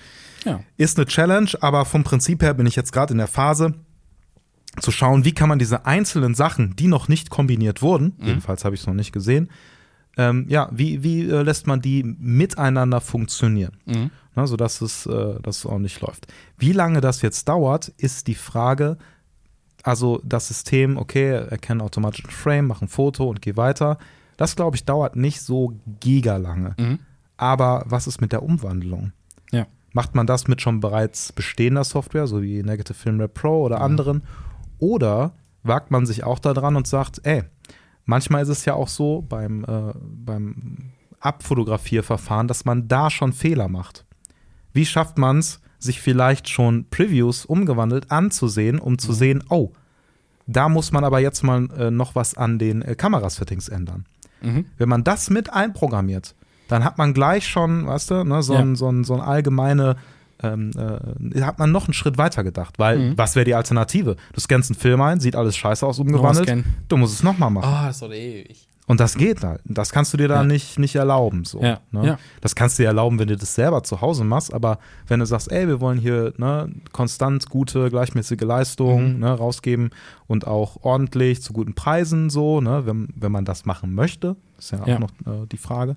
Ja. Ist eine Challenge, aber vom Prinzip her bin ich jetzt gerade in der Phase zu schauen, wie kann man diese einzelnen Sachen, die noch nicht kombiniert wurden, jedenfalls habe ich es noch nicht gesehen, ähm, ja, wie, wie äh, lässt man die miteinander funktionieren, Mhm. ne, sodass es, äh, dass es ordentlich läuft. Wie lange das jetzt dauert, ist die Frage, also das System, okay, erkennen automatisch ein Frame, mach ein Foto und geh weiter. Das, glaube ich, dauert nicht so giga lange. Mhm. Aber was ist mit der Umwandlung? Ja. Macht man das mit schon bereits bestehender Software, so wie Negative Film Rap Pro oder anderen? Oder wagt man sich auch da dran und sagt, ey, manchmal ist es ja auch so beim, äh, beim Abfotografierverfahren, dass man da schon Fehler macht. Wie schafft man es, sich vielleicht schon Previews umgewandelt anzusehen, um zu sehen, oh, da muss man aber jetzt mal äh, noch was an den äh, Kamerasettings ändern. Mhm. Wenn man das mit einprogrammiert, dann hat man gleich schon, weißt du, ne, so, ein, Ja. so, ein, so ein allgemeine, ähm, äh, hat man noch einen Schritt weiter gedacht, weil Mhm. was wäre die Alternative? Du scannst einen Film ein, sieht alles scheiße aus, umgewandelt, du musst es nochmal machen. Ah, das ist doch ewig. Und das geht halt. Das kannst du dir da Ja. nicht, nicht erlauben. So, Ja, ne? ja. Das kannst du dir erlauben, wenn du das selber zu Hause machst, aber wenn du sagst, ey, wir wollen hier ne, konstant gute, gleichmäßige Leistung Mhm. ne, rausgeben und auch ordentlich zu guten Preisen, so, ne, wenn, wenn man das machen möchte, ist ja auch noch äh, die Frage.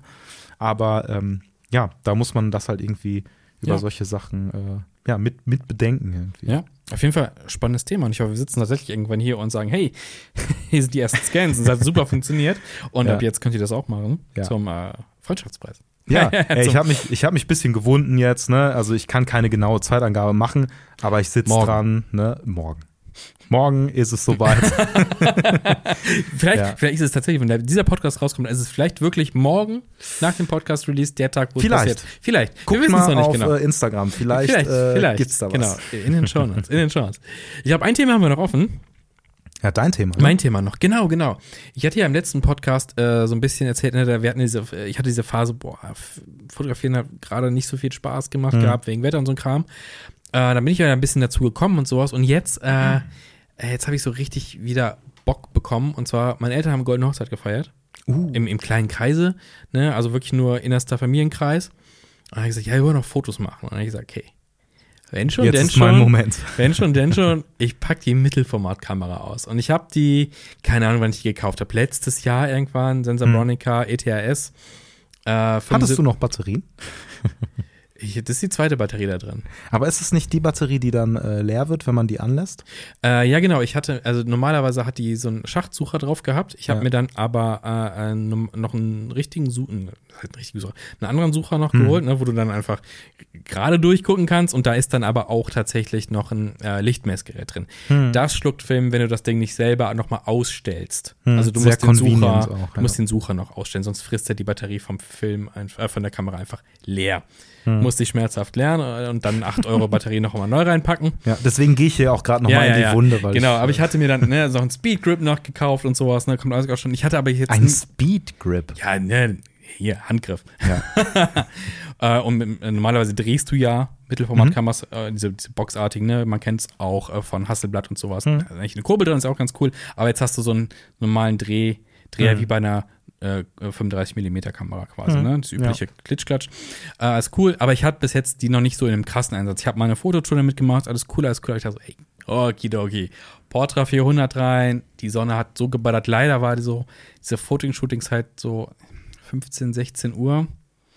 Aber ähm, ja, da muss man das halt irgendwie über Ja. solche Sachen äh, ja, mit, mit bedenken irgendwie. Ja, auf jeden Fall spannendes Thema. Und ich hoffe, wir sitzen tatsächlich irgendwann hier und sagen, hey, hier sind die ersten Scans, und es hat super funktioniert. Und Ja. ab jetzt könnt ihr das auch machen Ja. zum äh, Freundschaftspreis. Ja, ey, ich habe mich, ich hab mich ein bisschen gewunden jetzt, ne? Also ich kann keine genaue Zeitangabe machen, aber ich sitze dran, ne? Morgen. Morgen ist es soweit. Vielleicht, Ja. vielleicht ist es tatsächlich, wenn dieser Podcast rauskommt, ist es vielleicht wirklich morgen nach dem Podcast-Release der Tag, wo es Vielleicht. passiert. Vielleicht. Guck wir wissen es noch nicht auf genau. äh, Instagram, vielleicht, vielleicht, äh, vielleicht. gibt's da was. Genau, in den Shownotes, in den Shownotes. Ich habe ein Thema haben wir noch offen. Ja, dein Thema. Ne? Mein Thema noch, genau, genau. Ich hatte ja im letzten Podcast äh, so ein bisschen erzählt, ne, wir hatten diese, ich hatte diese Phase, boah, fotografieren hat gerade nicht so viel Spaß gemacht Mhm. gehabt, wegen Wetter und so ein Kram. Äh, dann bin ich ja ein bisschen dazu gekommen und sowas. Und jetzt, äh, äh, jetzt habe ich so richtig wieder Bock bekommen. Und zwar, meine Eltern haben Goldene Hochzeit gefeiert. Uh, Im, im kleinen Kreise, ne, also wirklich nur innerster Familienkreis. Und dann habe ich gesagt, ja, wir wollen noch Fotos machen. Und dann habe ich gesagt, okay. Wenn schon, jetzt denn ist schon. mein Moment. Wenn schon, denn schon, ich pack die Mittelformatkamera aus. Und ich habe die, keine Ahnung, wann ich die gekauft habe, letztes Jahr irgendwann, Sensabronica ETRS. Äh, Hattest du noch Batterien? Ich, das ist die zweite Batterie da drin. Aber ist es nicht die Batterie, die dann äh, leer wird, wenn man die anlässt? Äh, ja, genau. Ich hatte, also normalerweise hat die so einen Schachtsucher drauf gehabt. Ich habe Ja. mir dann aber äh, noch einen richtigen Sucher, einen richtigen Sucher, einen anderen Sucher noch Hm. geholt, ne, wo du dann einfach gerade durchgucken kannst. Und da ist dann aber auch tatsächlich noch ein äh, Lichtmessgerät drin. Hm. Das schluckt Film, wenn du das Ding nicht selber nochmal ausstellst. Hm, Also du sehr musst den Sucher, auch, du ja. musst den Sucher noch ausstellen, sonst frisst er die Batterie vom Film, äh, von der Kamera einfach leer. Hm. Musst dich schmerzhaft lernen äh, und dann 8 Euro Batterie noch mal neu reinpacken. Ja, deswegen gehe ich hier auch gerade nochmal in die Wunde, weil genau, ich, aber ich hatte mir dann ne, so einen Speed Grip noch gekauft und sowas, ne, kommt alles auch schon. Ich hatte aber jetzt ein Speed Grip. ja, ne, hier Handgriff. Ja. Äh, und mit, äh, normalerweise drehst du ja Mittelformatkameras, äh, diese, diese boxartigen, ne? Man kennt es auch äh, von Hasselblatt und sowas. Mhm. Da ist eigentlich eine Kurbel drin, ist auch ganz cool. Aber jetzt hast du so einen normalen Dreh, Dreher Mhm. wie bei einer äh, 35 mm Kamera quasi, Mhm. ne? Das übliche Klitschklatsch. Äh, ist cool, aber ich hatte bis jetzt die noch nicht so in einem krassen Einsatz. Ich habe mal eine Fototour damit gemacht, alles cool, alles cool. Ich dachte so, ey, okidoki. Portra 400 rein, die Sonne hat so geballert. Leider war die so, diese Fotoshooting-Shootings halt so 15, 16 Uhr.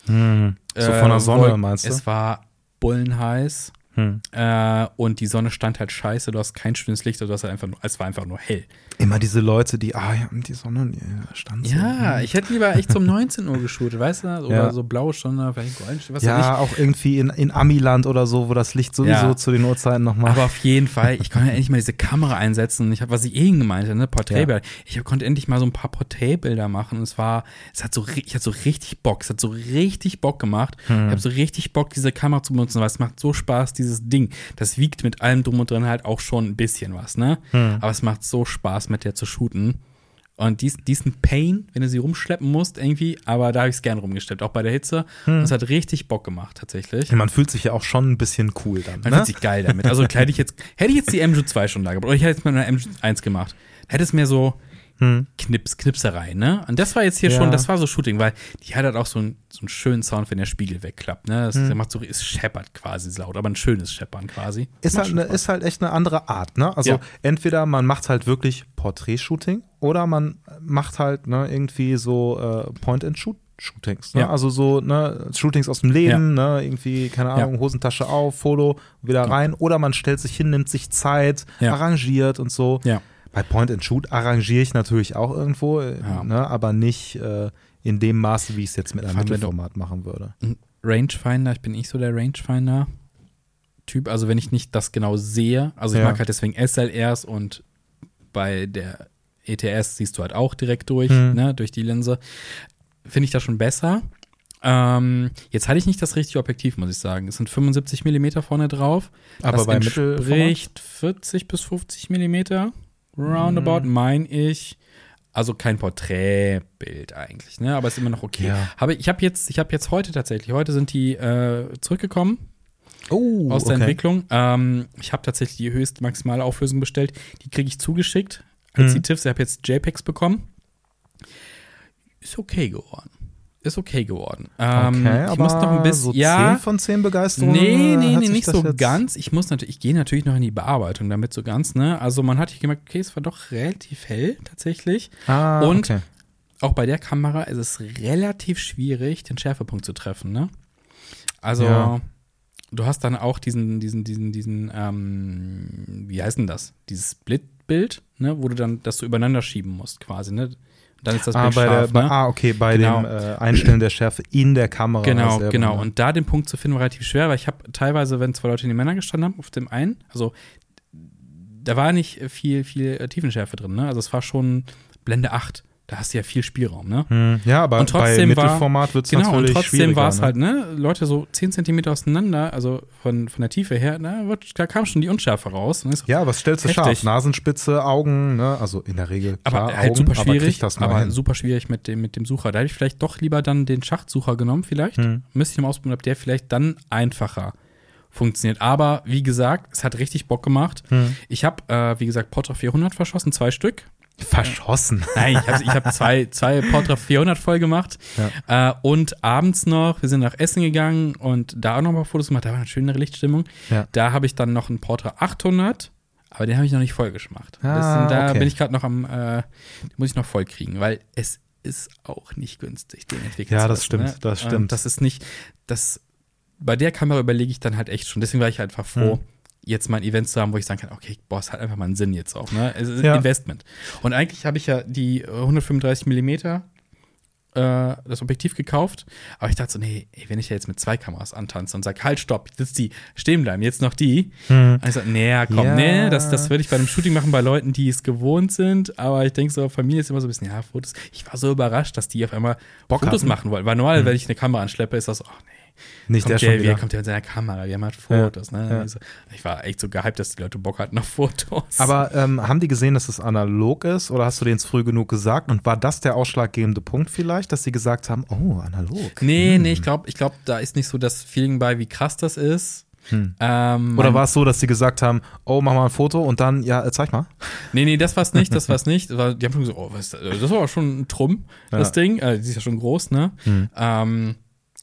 Hm. So Äh, von der Sonne, Wolken- meinst du? Es war bullenheiß. Hm. Äh, und die Sonne stand halt scheiße, du hast kein schönes Licht, du hast halt einfach nur, es war einfach nur hell. Immer diese Leute, die, ah ja, die Sonne die stand so. Ja, ich hätte lieber echt um 19 Uhr geshootet, weißt du? Oder ja. so blaue Stunde, vielleicht golden, was Ja, auch irgendwie in, in Amiland oder so, wo das Licht sowieso ja. zu den Uhrzeiten nochmal. Aber auf jeden Fall, ich konnte ja endlich mal diese Kamera einsetzen. Ich habe, was ich eben gemeint ne, Porträtbilder. Ja. Ich konnte endlich mal so ein paar Porträtbilder machen. Und es war, es hat so, ich hatte so richtig Bock, es hat so richtig Bock gemacht. Hm. Ich habe so richtig Bock, diese Kamera zu benutzen, weil es macht so Spaß, dieses Ding. Das wiegt mit allem drum und dran halt auch schon ein bisschen was, ne? Hm. Aber es macht so Spaß, mit der zu shooten. Und dies, diesen Pain, wenn du sie rumschleppen musst, irgendwie, aber da habe ich es gern rumgeschleppt, auch bei der Hitze. Hm. Und es hat richtig Bock gemacht, tatsächlich. Ja, man fühlt sich ja auch schon ein bisschen cool dann. Man ne? fühlt sich geil damit. Also hätte ich jetzt, hätte ich jetzt die MJ2 schon da gebracht, oder ich hätte jetzt mal eine MJ1 gemacht, hätte es mir so, hm. Knips, Knipserei, ne? Und das war jetzt hier ja. schon, das war so Shooting, weil die hat halt auch so, ein, so einen schönen Sound, wenn der Spiegel wegklappt, ne? Das hm. macht so, es scheppert quasi laut, aber ein schönes Scheppern quasi. Ist halt, ne, ist halt echt eine andere Art, ne? Also ja. entweder man macht halt wirklich Porträtshooting oder man macht halt ne, irgendwie so äh, Point-and-Shoot. Shootings, ne? ja. also so ne, Shootings aus dem Leben, ja. ne? irgendwie, keine Ahnung, ja. Hosentasche auf, Foto, wieder rein. Oder man stellt sich hin, nimmt sich Zeit, arrangiert und so. Ja. Bei Point and Shoot arrangiere ich natürlich auch irgendwo, äh, ja. ne, aber nicht äh, in dem Maße, wie ich es jetzt mit einem Mittelformat machen würde. Rangefinder, ich bin nicht so der Rangefinder-Typ. Also wenn ich nicht das genau sehe, also ich ja. mag halt deswegen SLRs und bei der ETS siehst du halt auch direkt durch, hm. ne, durch die Linse. Finde ich das schon besser. Ähm, jetzt hatte ich nicht das richtige Objektiv, muss ich sagen. Es sind 75 mm vorne drauf. Aber das bei entspricht 40 bis 50 mm roundabout, mhm. meine ich. Also kein Porträtbild eigentlich, ne? Aber ist immer noch okay. Ja. Habe ich habe jetzt, ich habe jetzt heute tatsächlich, heute sind die äh, zurückgekommen. Oh, aus der okay. Entwicklung. Ähm, ich habe tatsächlich die höchste maximale Auflösung bestellt. Die kriege ich zugeschickt als mhm. die TIFFs. Ich habe jetzt JPEGs bekommen. Ist okay geworden ist okay geworden. Ähm, okay, ich muss noch ein bisschen. So ja, 10 von 10 Begeisterung. Nee, nee, nee, nicht so ganz. Ich muss natürlich, ich gehe natürlich noch in die Bearbeitung damit so ganz, ne? Also man hat hier gemerkt, okay, es war doch relativ hell tatsächlich. Ah, Und okay. auch bei der Kamera ist es relativ schwierig, den Schärfepunkt zu treffen, ne? Also. Ja. Du hast dann auch diesen, diesen, diesen, diesen, ähm, wie heißt denn das? Dieses Splitbild, ne, wo du dann das so übereinander schieben musst, quasi, ne? Dann ist das ah, Bild bei scharf, der, ne? Ah, okay, bei genau. dem äh, Einstellen der Schärfe in der Kamera. Genau, selber, genau. Ne? Und da den Punkt zu finden war relativ schwer, weil ich habe teilweise, wenn zwei Leute in die Männer gestanden haben, auf dem einen, also da war nicht viel, viel Tiefenschärfe drin, ne? Also es war schon Blende 8 da hast du ja viel Spielraum, ne? Hm, ja, aber und trotzdem bei Mittelformat wird es genau, natürlich und trotzdem war es ne? halt, ne, Leute so 10 Zentimeter auseinander, also von, von der Tiefe her, ne, da kam schon die Unschärfe raus. ja, was stellst du heftig. scharf? Nasenspitze, Augen, ne, also in der Regel klar, aber halt Augen, super schwierig, aber, aber super schwierig mit dem, mit dem Sucher. Da hätte ich vielleicht doch lieber dann den Schachtsucher genommen, vielleicht. Hm. Müsste ich mal ausprobieren, ob der vielleicht dann einfacher funktioniert. Aber wie gesagt, es hat richtig Bock gemacht. Hm. Ich habe, äh, wie gesagt, Portra 400 verschossen, zwei Stück. Verschossen. Nein, ich habe ich hab zwei, zwei Portra 400 voll gemacht. Ja. Äh, und abends noch, wir sind nach Essen gegangen und da auch noch mal Fotos gemacht. Da war eine schönere Lichtstimmung. Ja. Da habe ich dann noch einen Portra 800, aber den habe ich noch nicht voll gemacht. Ah, da okay. bin ich gerade noch am, äh, den muss ich noch voll kriegen, weil es ist auch nicht günstig, den entwickeln Ja, das stimmt, ne? das stimmt. Ähm, das ist nicht, das, bei der Kamera überlege ich dann halt echt schon. Deswegen war ich halt einfach froh. Hm jetzt mal ein Event zu haben, wo ich sagen kann, okay, boah, es hat einfach mal einen Sinn jetzt auch, ne? Es ist ja. Investment. Und eigentlich habe ich ja die 135 Millimeter äh, das Objektiv gekauft, aber ich dachte so, nee, ey, wenn ich ja jetzt mit zwei Kameras antanze und sage, halt, stopp, jetzt die stehen bleiben, jetzt noch die. Hm. Und ich so, nee, komm, ja. nee, das, das würde ich bei einem Shooting machen bei Leuten, die es gewohnt sind, aber ich denke so, Familie ist immer so ein bisschen, ja, Fotos. Ich war so überrascht, dass die auf einmal Bock Fotos hatten. machen wollen, weil normal, hm. wenn ich eine Kamera anschleppe, ist das, oh nee, nicht kommt der, der schon wieder. kommt ja mit seiner Kamera, wir haben halt Fotos. Ja, ne? Ja. Ich war echt so gehypt, dass die Leute Bock hatten auf Fotos. Aber ähm, haben die gesehen, dass es analog ist oder hast du denen früh genug gesagt? Und war das der ausschlaggebende Punkt vielleicht, dass sie gesagt haben, oh, analog? Nee, hm. nee, ich glaube, ich glaub, da ist nicht so das Feeling bei, wie krass das ist. Hm. Ähm, Oder war es so, dass sie gesagt haben, oh, mach mal ein Foto und dann, ja, äh, zeig mal? Nee, nee, das war's nicht, das war's nicht. die haben schon gesagt, oh, was, das war schon ein Trumm, das ja. Ding. Äh, die ist ja schon groß, ne? Hm. Ähm,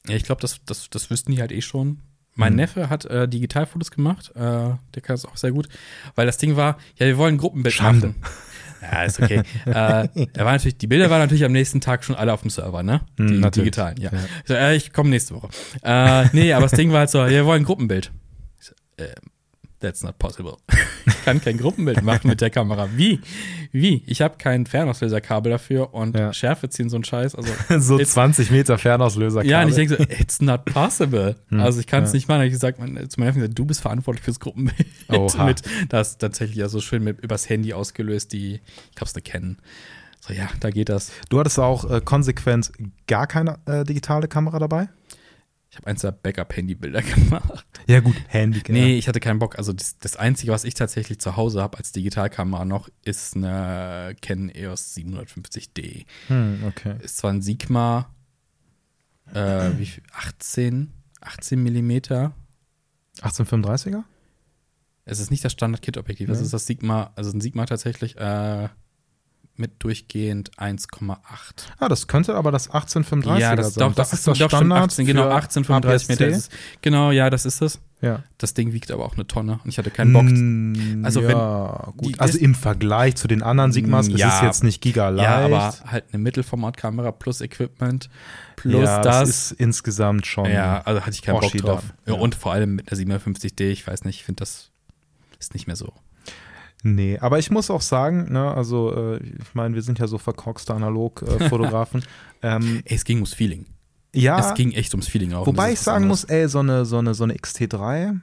ja, ich glaube, das, das, das wüssten die halt eh schon. Mein mhm. Neffe hat äh, Digitalfotos gemacht, äh, der kann es auch sehr gut, weil das Ding war, ja, wir wollen ein Gruppenbild Schande. machen. Ja, ist okay. äh, er war natürlich, die Bilder waren natürlich am nächsten Tag schon alle auf dem Server, ne? Mhm, die mhm, digitalen, ja. ja. Ich, so, äh, ich komme nächste Woche. äh, nee, aber das Ding war halt so, ja, wir wollen ein Gruppenbild. äh, that's not possible. ich kann kein Gruppenbild machen mit der Kamera. Wie? Wie? Ich habe kein Fernauslöserkabel dafür und Ja. Schärfe ziehen so einen Scheiß. Also, so It's- 20 Meter Fernauslöser. ja, und ich denke so, it's not possible. Hm, Also ich kann es ja. nicht machen. Ich gesagt, man, zu meiner Chefin gesagt, du bist verantwortlich fürs Gruppenbild. Oha. mit, das ist tatsächlich ja so schön mit, übers Handy ausgelöst, die, ich hab's nicht kennen. So, ja, da geht das. Du hattest auch äh, konsequent gar keine äh, digitale Kamera dabei? Ich habe eins der Backup-Handybilder gemacht. Ja, gut, Handy. Nee, ich hatte keinen Bock. Also das, das Einzige, was ich tatsächlich zu Hause habe als Digitalkamera noch, ist eine Canon EOS 750D. Hm, okay. Ist zwar ein Sigma, äh, wie viel? 18, 18 Millimeter. 1835er? Es ist nicht das Standard-Kit-Objektiv, es ist das Sigma, also ein Sigma tatsächlich äh, mit durchgehend 1,8. Ah, das könnte aber das 1835er Ja, das, sein. doch, das, ist das doch schon 18, genau, für 1835 Meter. Ist es. Genau, ja, das ist es. Ja. Das Ding wiegt aber auch eine Tonne und ich hatte keinen Bock. Mm, Also ja, gut. Also das- im Vergleich zu den anderen Sigmas ist Ja. es jetzt nicht giga leicht. Ja, aber halt eine Mittelformatkamera plus Equipment plus Ja, das. ist insgesamt schon. ja, also hatte ich keinen Bock drauf. Ja. Und vor allem mit einer 750D, ich weiß nicht, ich finde das ist nicht mehr so. Nee, aber ich muss auch sagen, ne, also äh, ich meine, wir sind ja so verkorkste Analog-Fotografen. ähm, Ey, es ging ums Feeling. ja, Es ging echt ums Feeling auch. wobei Und das ich sagen was muss, ey, so eine, so eine, so eine XT3,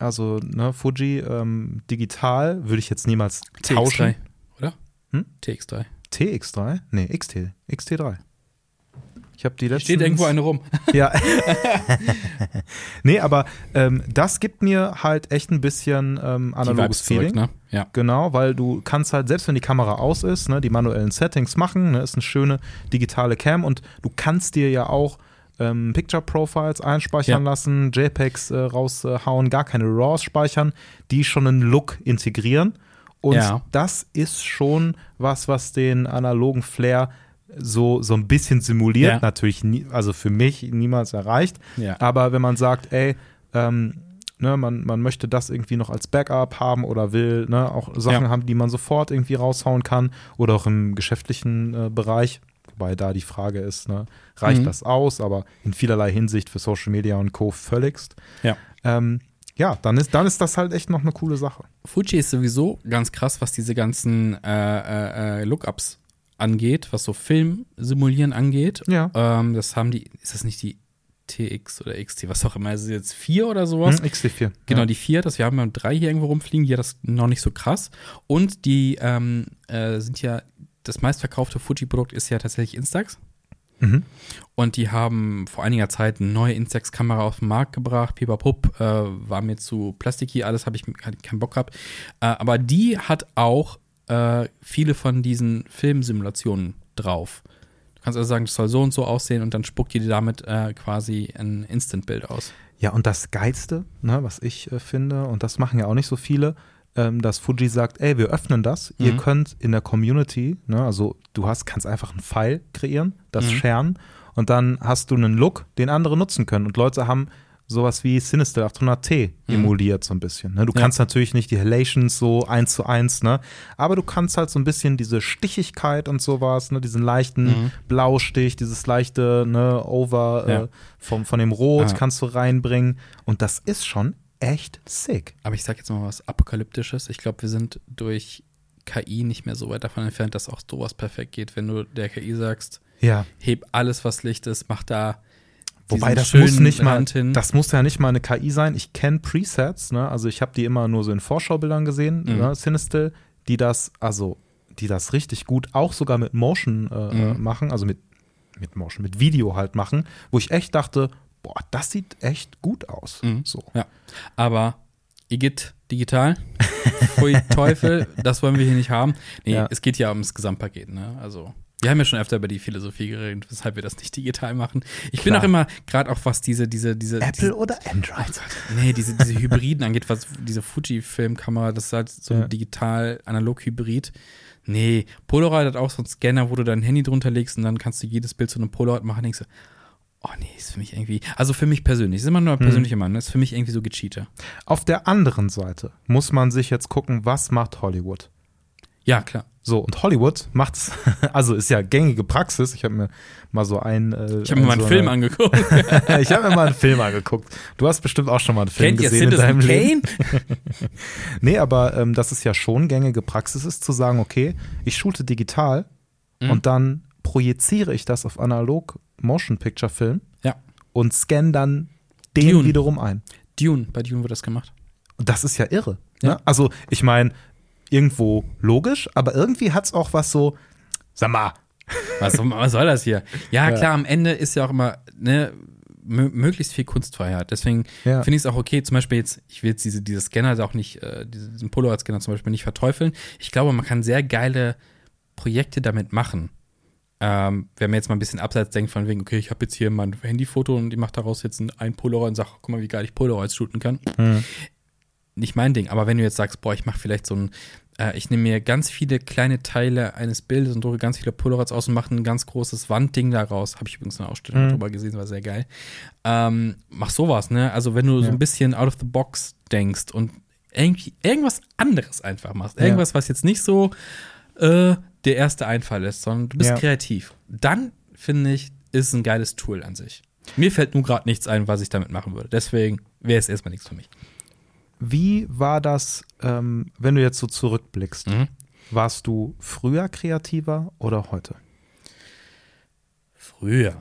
also ne, Fuji ähm, digital, würde ich jetzt niemals tauschen. TX3, oder? Hm? TX3. TX3? Nee, XT, XT3. Ich habe die letzten. Steht irgendwo eine rum. Ja. nee, aber ähm, das gibt mir halt echt ein bisschen ähm, analoges Vibes zurück, Feeling. ne? Ja. Genau, weil du kannst halt, selbst wenn die Kamera aus ist, ne, die manuellen Settings machen, ne, ist eine schöne digitale Cam und du kannst dir ja auch ähm, Picture Profiles einspeichern Ja. lassen, JPEGs äh, raushauen, gar keine RAWs speichern, die schon einen Look integrieren. Und Ja. das ist schon was, was den analogen Flair so, so ein bisschen simuliert. Ja. Natürlich, nie, also für mich niemals erreicht. Ja. Aber wenn man sagt, ey, ähm, ne, man, man möchte das irgendwie noch als Backup haben oder will ne, auch Sachen Ja. haben, die man sofort irgendwie raushauen kann oder auch im geschäftlichen äh, Bereich. Wobei da die Frage ist, ne, reicht Mhm. das aus? Aber in vielerlei Hinsicht für Social Media und Co. völligst. Ja. Ähm, ja, dann ist, dann ist das halt echt noch eine coole Sache. Fuji ist sowieso ganz krass, was diese ganzen äh, äh, äh, Lookups angeht, was so Film simulieren angeht. Ja. Ähm, das haben die, ist das nicht die TX oder XT, was auch immer, ist es jetzt vier oder sowas? Hm, XT4. Genau, ja. die vier, das wir haben ja drei hier irgendwo rumfliegen, hat das noch nicht so krass. Und die ähm, äh, sind ja, das meistverkaufte Fuji-Produkt ist ja tatsächlich Instax. Mhm. Und die haben vor einiger Zeit eine neue Instax-Kamera auf den Markt gebracht. Pipapup, äh, war mir zu plasticky, alles habe ich keinen Bock gehabt. Äh, aber die hat auch äh, viele von diesen Filmsimulationen drauf. Du kannst also sagen, das soll so und so aussehen und dann spuckt die dir damit äh, quasi ein Instant-Bild aus. Ja, und das Geilste, ne, was ich äh, finde, und das machen ja auch nicht so viele, ähm, dass Fuji sagt, ey, wir öffnen das, ihr Mhm. könnt in der Community, ne, also du hast, kannst einfach einen File kreieren, das Mhm. sharen und dann hast du einen Look, den andere nutzen können. Und Leute haben sowas wie Sinister 800T Mhm. emuliert so ein bisschen. Ne? Du Ja. kannst natürlich nicht die Halations so eins zu eins, ne? aber du kannst halt so ein bisschen diese Stichigkeit und sowas, ne? diesen leichten Mhm. Blaustich, dieses leichte ne, Over Ja. äh, vom, von dem Rot Ah. kannst du reinbringen. Und das ist schon echt sick. Aber ich sag jetzt mal was Apokalyptisches. Ich glaube, wir sind durch KI nicht mehr so weit davon entfernt, dass auch sowas perfekt geht, wenn du der KI sagst, Ja. heb alles, was Licht ist, mach da. Wobei das muss nicht mal, das muss ja nicht mal eine KI sein. Ich kenne Presets, ne? Also ich habe die immer nur so in Vorschaubildern gesehen, Mhm. ne? Cinestill, die das, also die das richtig gut auch sogar mit Motion äh, Mhm. äh, machen, also mit, mit Motion, mit Video halt machen, wo ich echt dachte, boah, das sieht echt gut aus. Mhm. So. Ja. Aber Igitt digital, Pfui Teufel, das wollen wir hier nicht haben. Nee, Ja. es geht ja ums Gesamtpaket, ne? Also. Wir haben ja schon öfter über die Philosophie geredet, weshalb wir das nicht digital machen. Ich bin Klar. auch immer, gerade auch was diese, diese, diese. Apple oder Android? Nee, diese, diese Hybriden angeht, was diese Fuji-Filmkamera, das ist halt so ein Ja. digital-analog-Hybrid. Nee, Polaroid hat auch so einen Scanner, wo du dein Handy drunter legst und dann kannst du jedes Bild zu einem Polaroid machen. Denkst du, oh nee, ist für mich irgendwie, also für mich persönlich, ist immer nur eine Mhm. persönliche Meinung, ist für mich irgendwie so gecheatet. Auf der anderen Seite muss man sich jetzt gucken, was macht Hollywood? Ja, klar. So, und Hollywood macht's, also ist ja gängige Praxis. Ich habe mir mal so einen. Äh, Ich habe mir mal einen so Film eine- angeguckt. ich habe mir mal einen Film angeguckt. Du hast bestimmt auch schon mal einen Film Kennt ihr gesehen in deinem Citizen Leben. Kane? Nee, aber ähm, dass es ja schon gängige Praxis ist, zu sagen, okay, ich shoote digital Mhm. und dann projiziere ich das auf analog Motion Picture Film Ja. und scanne dann den Dune. wiederum ein. Dune, bei Dune wird das gemacht. Und das ist ja irre. Ja. Ne? Also, ich meine, irgendwo logisch, aber irgendwie hat es auch was so, sag mal, Was, was soll das hier? Ja, Ja. klar, am Ende ist ja auch immer ne, mö- möglichst viel Kunstfreiheit. Deswegen Ja. finde ich es auch okay, zum Beispiel jetzt, ich will jetzt diese, diese Scanner auch nicht, äh, diese- diesen Polaroid-Scanner zum Beispiel nicht verteufeln. Ich glaube, man kann sehr geile Projekte damit machen. Ähm, wenn man jetzt mal ein bisschen abseits denkt von wegen, okay, ich habe jetzt hier mein Handyfoto und ich mache daraus jetzt ein, ein Polaroid und sage, guck mal, wie geil ich Polaroids shooten kann. Nicht mein Ding, aber wenn du jetzt sagst, boah, ich mache vielleicht so ein, äh, ich nehme mir ganz viele kleine Teile eines Bildes und drucke ganz viele Polaroids aus und mache ein ganz großes Wandding daraus. Habe ich übrigens eine Ausstellung Mhm. drüber gesehen, war sehr geil. Ähm, mach sowas, ne? Also wenn du so Ja. ein bisschen out of the box denkst und irgendwie irgendwas anderes einfach machst, Ja. irgendwas, was jetzt nicht so äh, der erste Einfall ist, sondern du bist Ja. kreativ. Dann finde ich, ist es ein geiles Tool an sich. Mir fällt nun gerade nichts ein, was ich damit machen würde. Deswegen wäre es erstmal nichts für mich. Wie war das, ähm, wenn du jetzt so zurückblickst? Mhm. Warst du früher kreativer oder heute? Früher.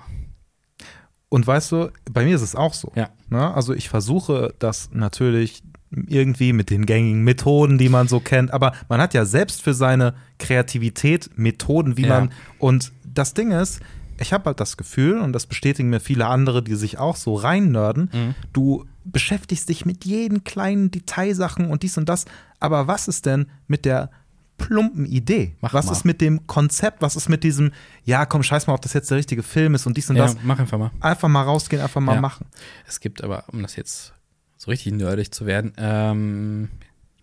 Und weißt du, bei mir ist es auch so. Ja. Ne? Also ich versuche das natürlich irgendwie mit den gängigen Methoden, die man so kennt, aber man hat ja selbst für seine Kreativität Methoden, wie Ja. man und das Ding ist, ich habe halt das Gefühl und das bestätigen mir viele andere, die sich auch so reinnörden, Mhm. du beschäftigst dich mit jeden kleinen Detailsachen und dies und das, aber was ist denn mit der plumpen Idee? Mach was mal. ist mit dem Konzept? Was ist mit diesem, ja, komm, scheiß mal, ob das jetzt der richtige Film ist und dies und Ja, das. mach einfach mal. Einfach mal rausgehen, einfach mal Ja. machen. Es gibt aber, um das jetzt so richtig nerdig zu werden, ähm,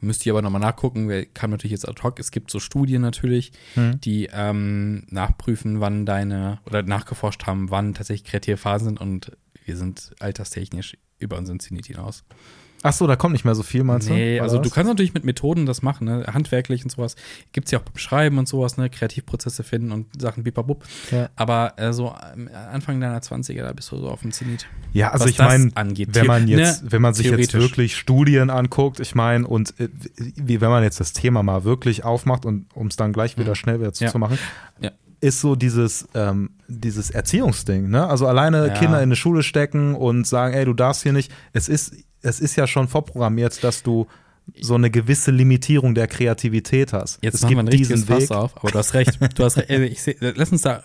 müsst ihr aber nochmal nachgucken, wer kam natürlich jetzt ad hoc. Es gibt so Studien natürlich, Mhm. die ähm, nachprüfen, wann deine, oder nachgeforscht haben, wann tatsächlich kreative Phasen sind und wir sind alterstechnisch über unseren Zenit hinaus. Ach so, da kommt nicht mehr so viel, meinst du? Nee, also du kannst natürlich mit Methoden das machen, ne? handwerklich und sowas. Gibt es ja auch beim Schreiben und sowas, ne? Kreativprozesse finden und Sachen bipabub. Ja. Aber äh, so am Anfang deiner 20er, da bist du so auf dem Zenit. Ja, also ich meine, wenn man The- jetzt, ne? wenn man sich jetzt wirklich Studien anguckt, ich meine, und äh, wie, wenn man jetzt das Thema mal wirklich aufmacht und um es dann gleich wieder schnell wieder Ja. zuzumachen, Ja. ist so dieses, ähm, dieses Erziehungsding, ne? Also alleine Ja. Kinder in eine Schule stecken und sagen, ey, du darfst hier nicht, es ist, es ist ja schon vorprogrammiert, dass du so eine gewisse Limitierung der Kreativität hast. Jetzt es machen wir ein gibt richtiges diesen Fass auf, aber du hast recht. Du hast recht. Ey, Ich seh, lass uns da,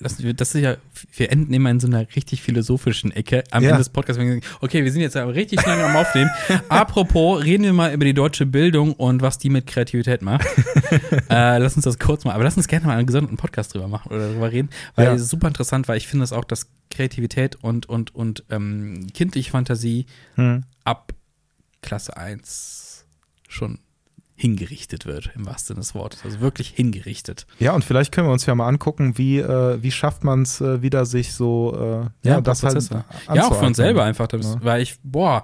das ist ja, wir enden immer in so einer richtig philosophischen Ecke am Ja. Ende des Podcasts. wenn wir sagen, Okay, wir sind jetzt aber richtig lange am Aufnehmen. Apropos, reden wir mal über die deutsche Bildung und was die mit Kreativität macht. äh, lass uns das kurz mal, aber lass uns gerne mal einen gesonderten Podcast drüber machen oder darüber reden, weil Ja. es ist super interessant, weil ich finde es auch, dass Kreativität und, und, und ähm, kindliche Fantasie Hm. ab Klasse 1 schon hingerichtet wird, im wahrsten Sinne des Wortes. Also wirklich hingerichtet. Ja, und vielleicht können wir uns ja mal angucken, wie, äh, wie schafft man es äh, wieder, sich so, äh, ja, paar das halt Prozesse. Ja, auch für uns selber einfach. Das, Ja. Weil ich, boah,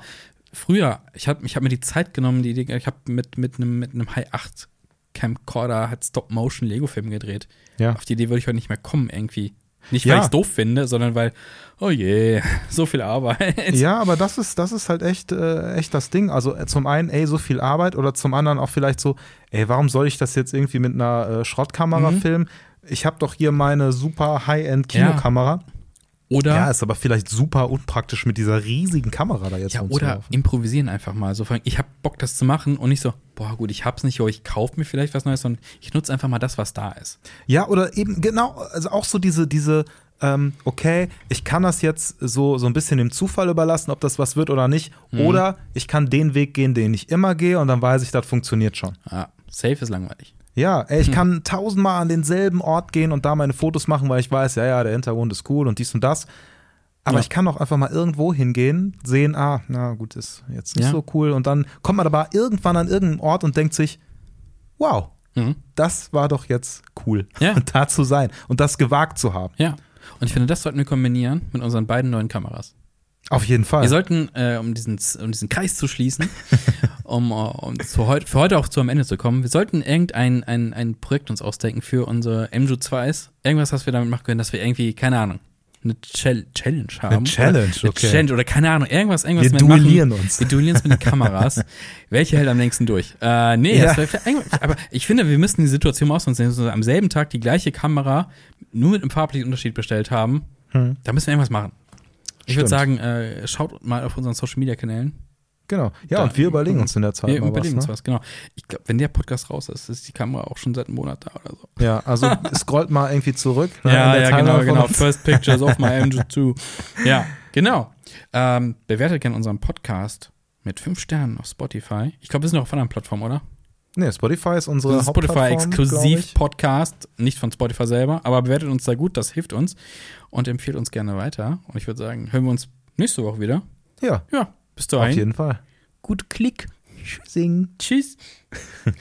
früher, ich habe ich hab mir die Zeit genommen, die, ich habe mit, mit einem mit einem High 8 Camcorder hat Stop-Motion Lego-Film gedreht. Ja. Auf die Idee würde ich heute nicht mehr kommen, irgendwie. Nicht, weil Ja. ich es doof finde, sondern weil, oh je, so viel Arbeit. Ja, aber das ist, das ist halt echt, äh, echt das Ding. Also äh, zum einen, ey, so viel Arbeit oder zum anderen auch vielleicht so, ey, warum soll ich das jetzt irgendwie mit einer äh, Schrottkamera Mhm. filmen? Ich habe doch hier meine super High-End-Kinokamera. Oder Ja, ist aber vielleicht super unpraktisch mit dieser riesigen Kamera da jetzt Ja, oder improvisieren einfach mal. So, ich habe Bock, das zu machen und nicht so, boah, gut, ich hab's nicht, oder ich kaufe mir vielleicht was Neues, sondern ich nutze einfach mal das, was da ist. Ja, oder eben genau, also auch so diese, diese, ähm, okay, ich kann das jetzt so, so ein bisschen dem Zufall überlassen, ob das was wird oder nicht. Mhm. Oder ich kann den Weg gehen, den ich immer gehe und dann weiß ich, das funktioniert schon. Ja, safe ist langweilig. Ja, ey, ich kann tausendmal an denselben Ort gehen und da meine Fotos machen, weil ich weiß, ja, ja, der Hintergrund ist cool und dies und das. Aber Ja. ich kann auch einfach mal irgendwo hingehen, sehen, ah, na gut, ist jetzt nicht Ja. so cool. Und dann kommt man aber irgendwann an irgendeinen Ort und denkt sich, wow, Mhm. das war doch jetzt cool, Ja. da zu sein und das gewagt zu haben. Ja. Und ich finde, das sollten wir kombinieren mit unseren beiden neuen Kameras. Auf jeden Fall. Wir sollten, äh, um, diesen, um diesen Kreis zu schließen, um, äh, um zu heut, für heute auch zu am Ende zu kommen. Wir sollten irgendein ein, ein Projekt uns ausdenken für unsere MJU 2s. Irgendwas, was wir damit machen können, dass wir irgendwie, keine Ahnung, eine Chal Challenge haben. Eine Challenge, oder, okay. Eine Challenge oder keine Ahnung, irgendwas, irgendwas Wir duellieren machen. uns. Wir duellieren uns mit den Kameras. Welche hält am längsten durch? Äh, nee, Ja. aber ich finde, wir müssten die Situation mal ausnutzen, dass wir am selben Tag die gleiche Kamera nur mit einem farblichen Unterschied bestellt haben. Hm. Da müssen wir irgendwas machen. Ich würde sagen, äh, schaut mal auf unseren Social Media Kanälen. Genau. Ja, Da- und wir überlegen uns in der Zeit Wir mal überlegen was. uns Ne? was, genau. Ich glaube, wenn der Podcast raus ist, ist die Kamera auch schon seit einem Monat da oder so. Ja, also scrollt mal irgendwie zurück. ne, Ja, ja, Timeline genau, genau. First Pictures of my MJ2. Ja, genau. Ähm, bewertet gerne unseren Podcast mit fünf Sternen auf Spotify. Ich glaube, wir sind auch auf anderen Plattformen, oder? Nee, Spotify ist unsere Das ist Spotify exklusiv. Podcast, nicht von Spotify selber, aber bewertet uns da gut, das hilft uns und empfiehlt uns gerne weiter. Und ich würde sagen, hören wir uns nächste Woche wieder. Ja, Ja, bis auf dahin. jeden Fall. Gut Klick. Sing. Tschüss.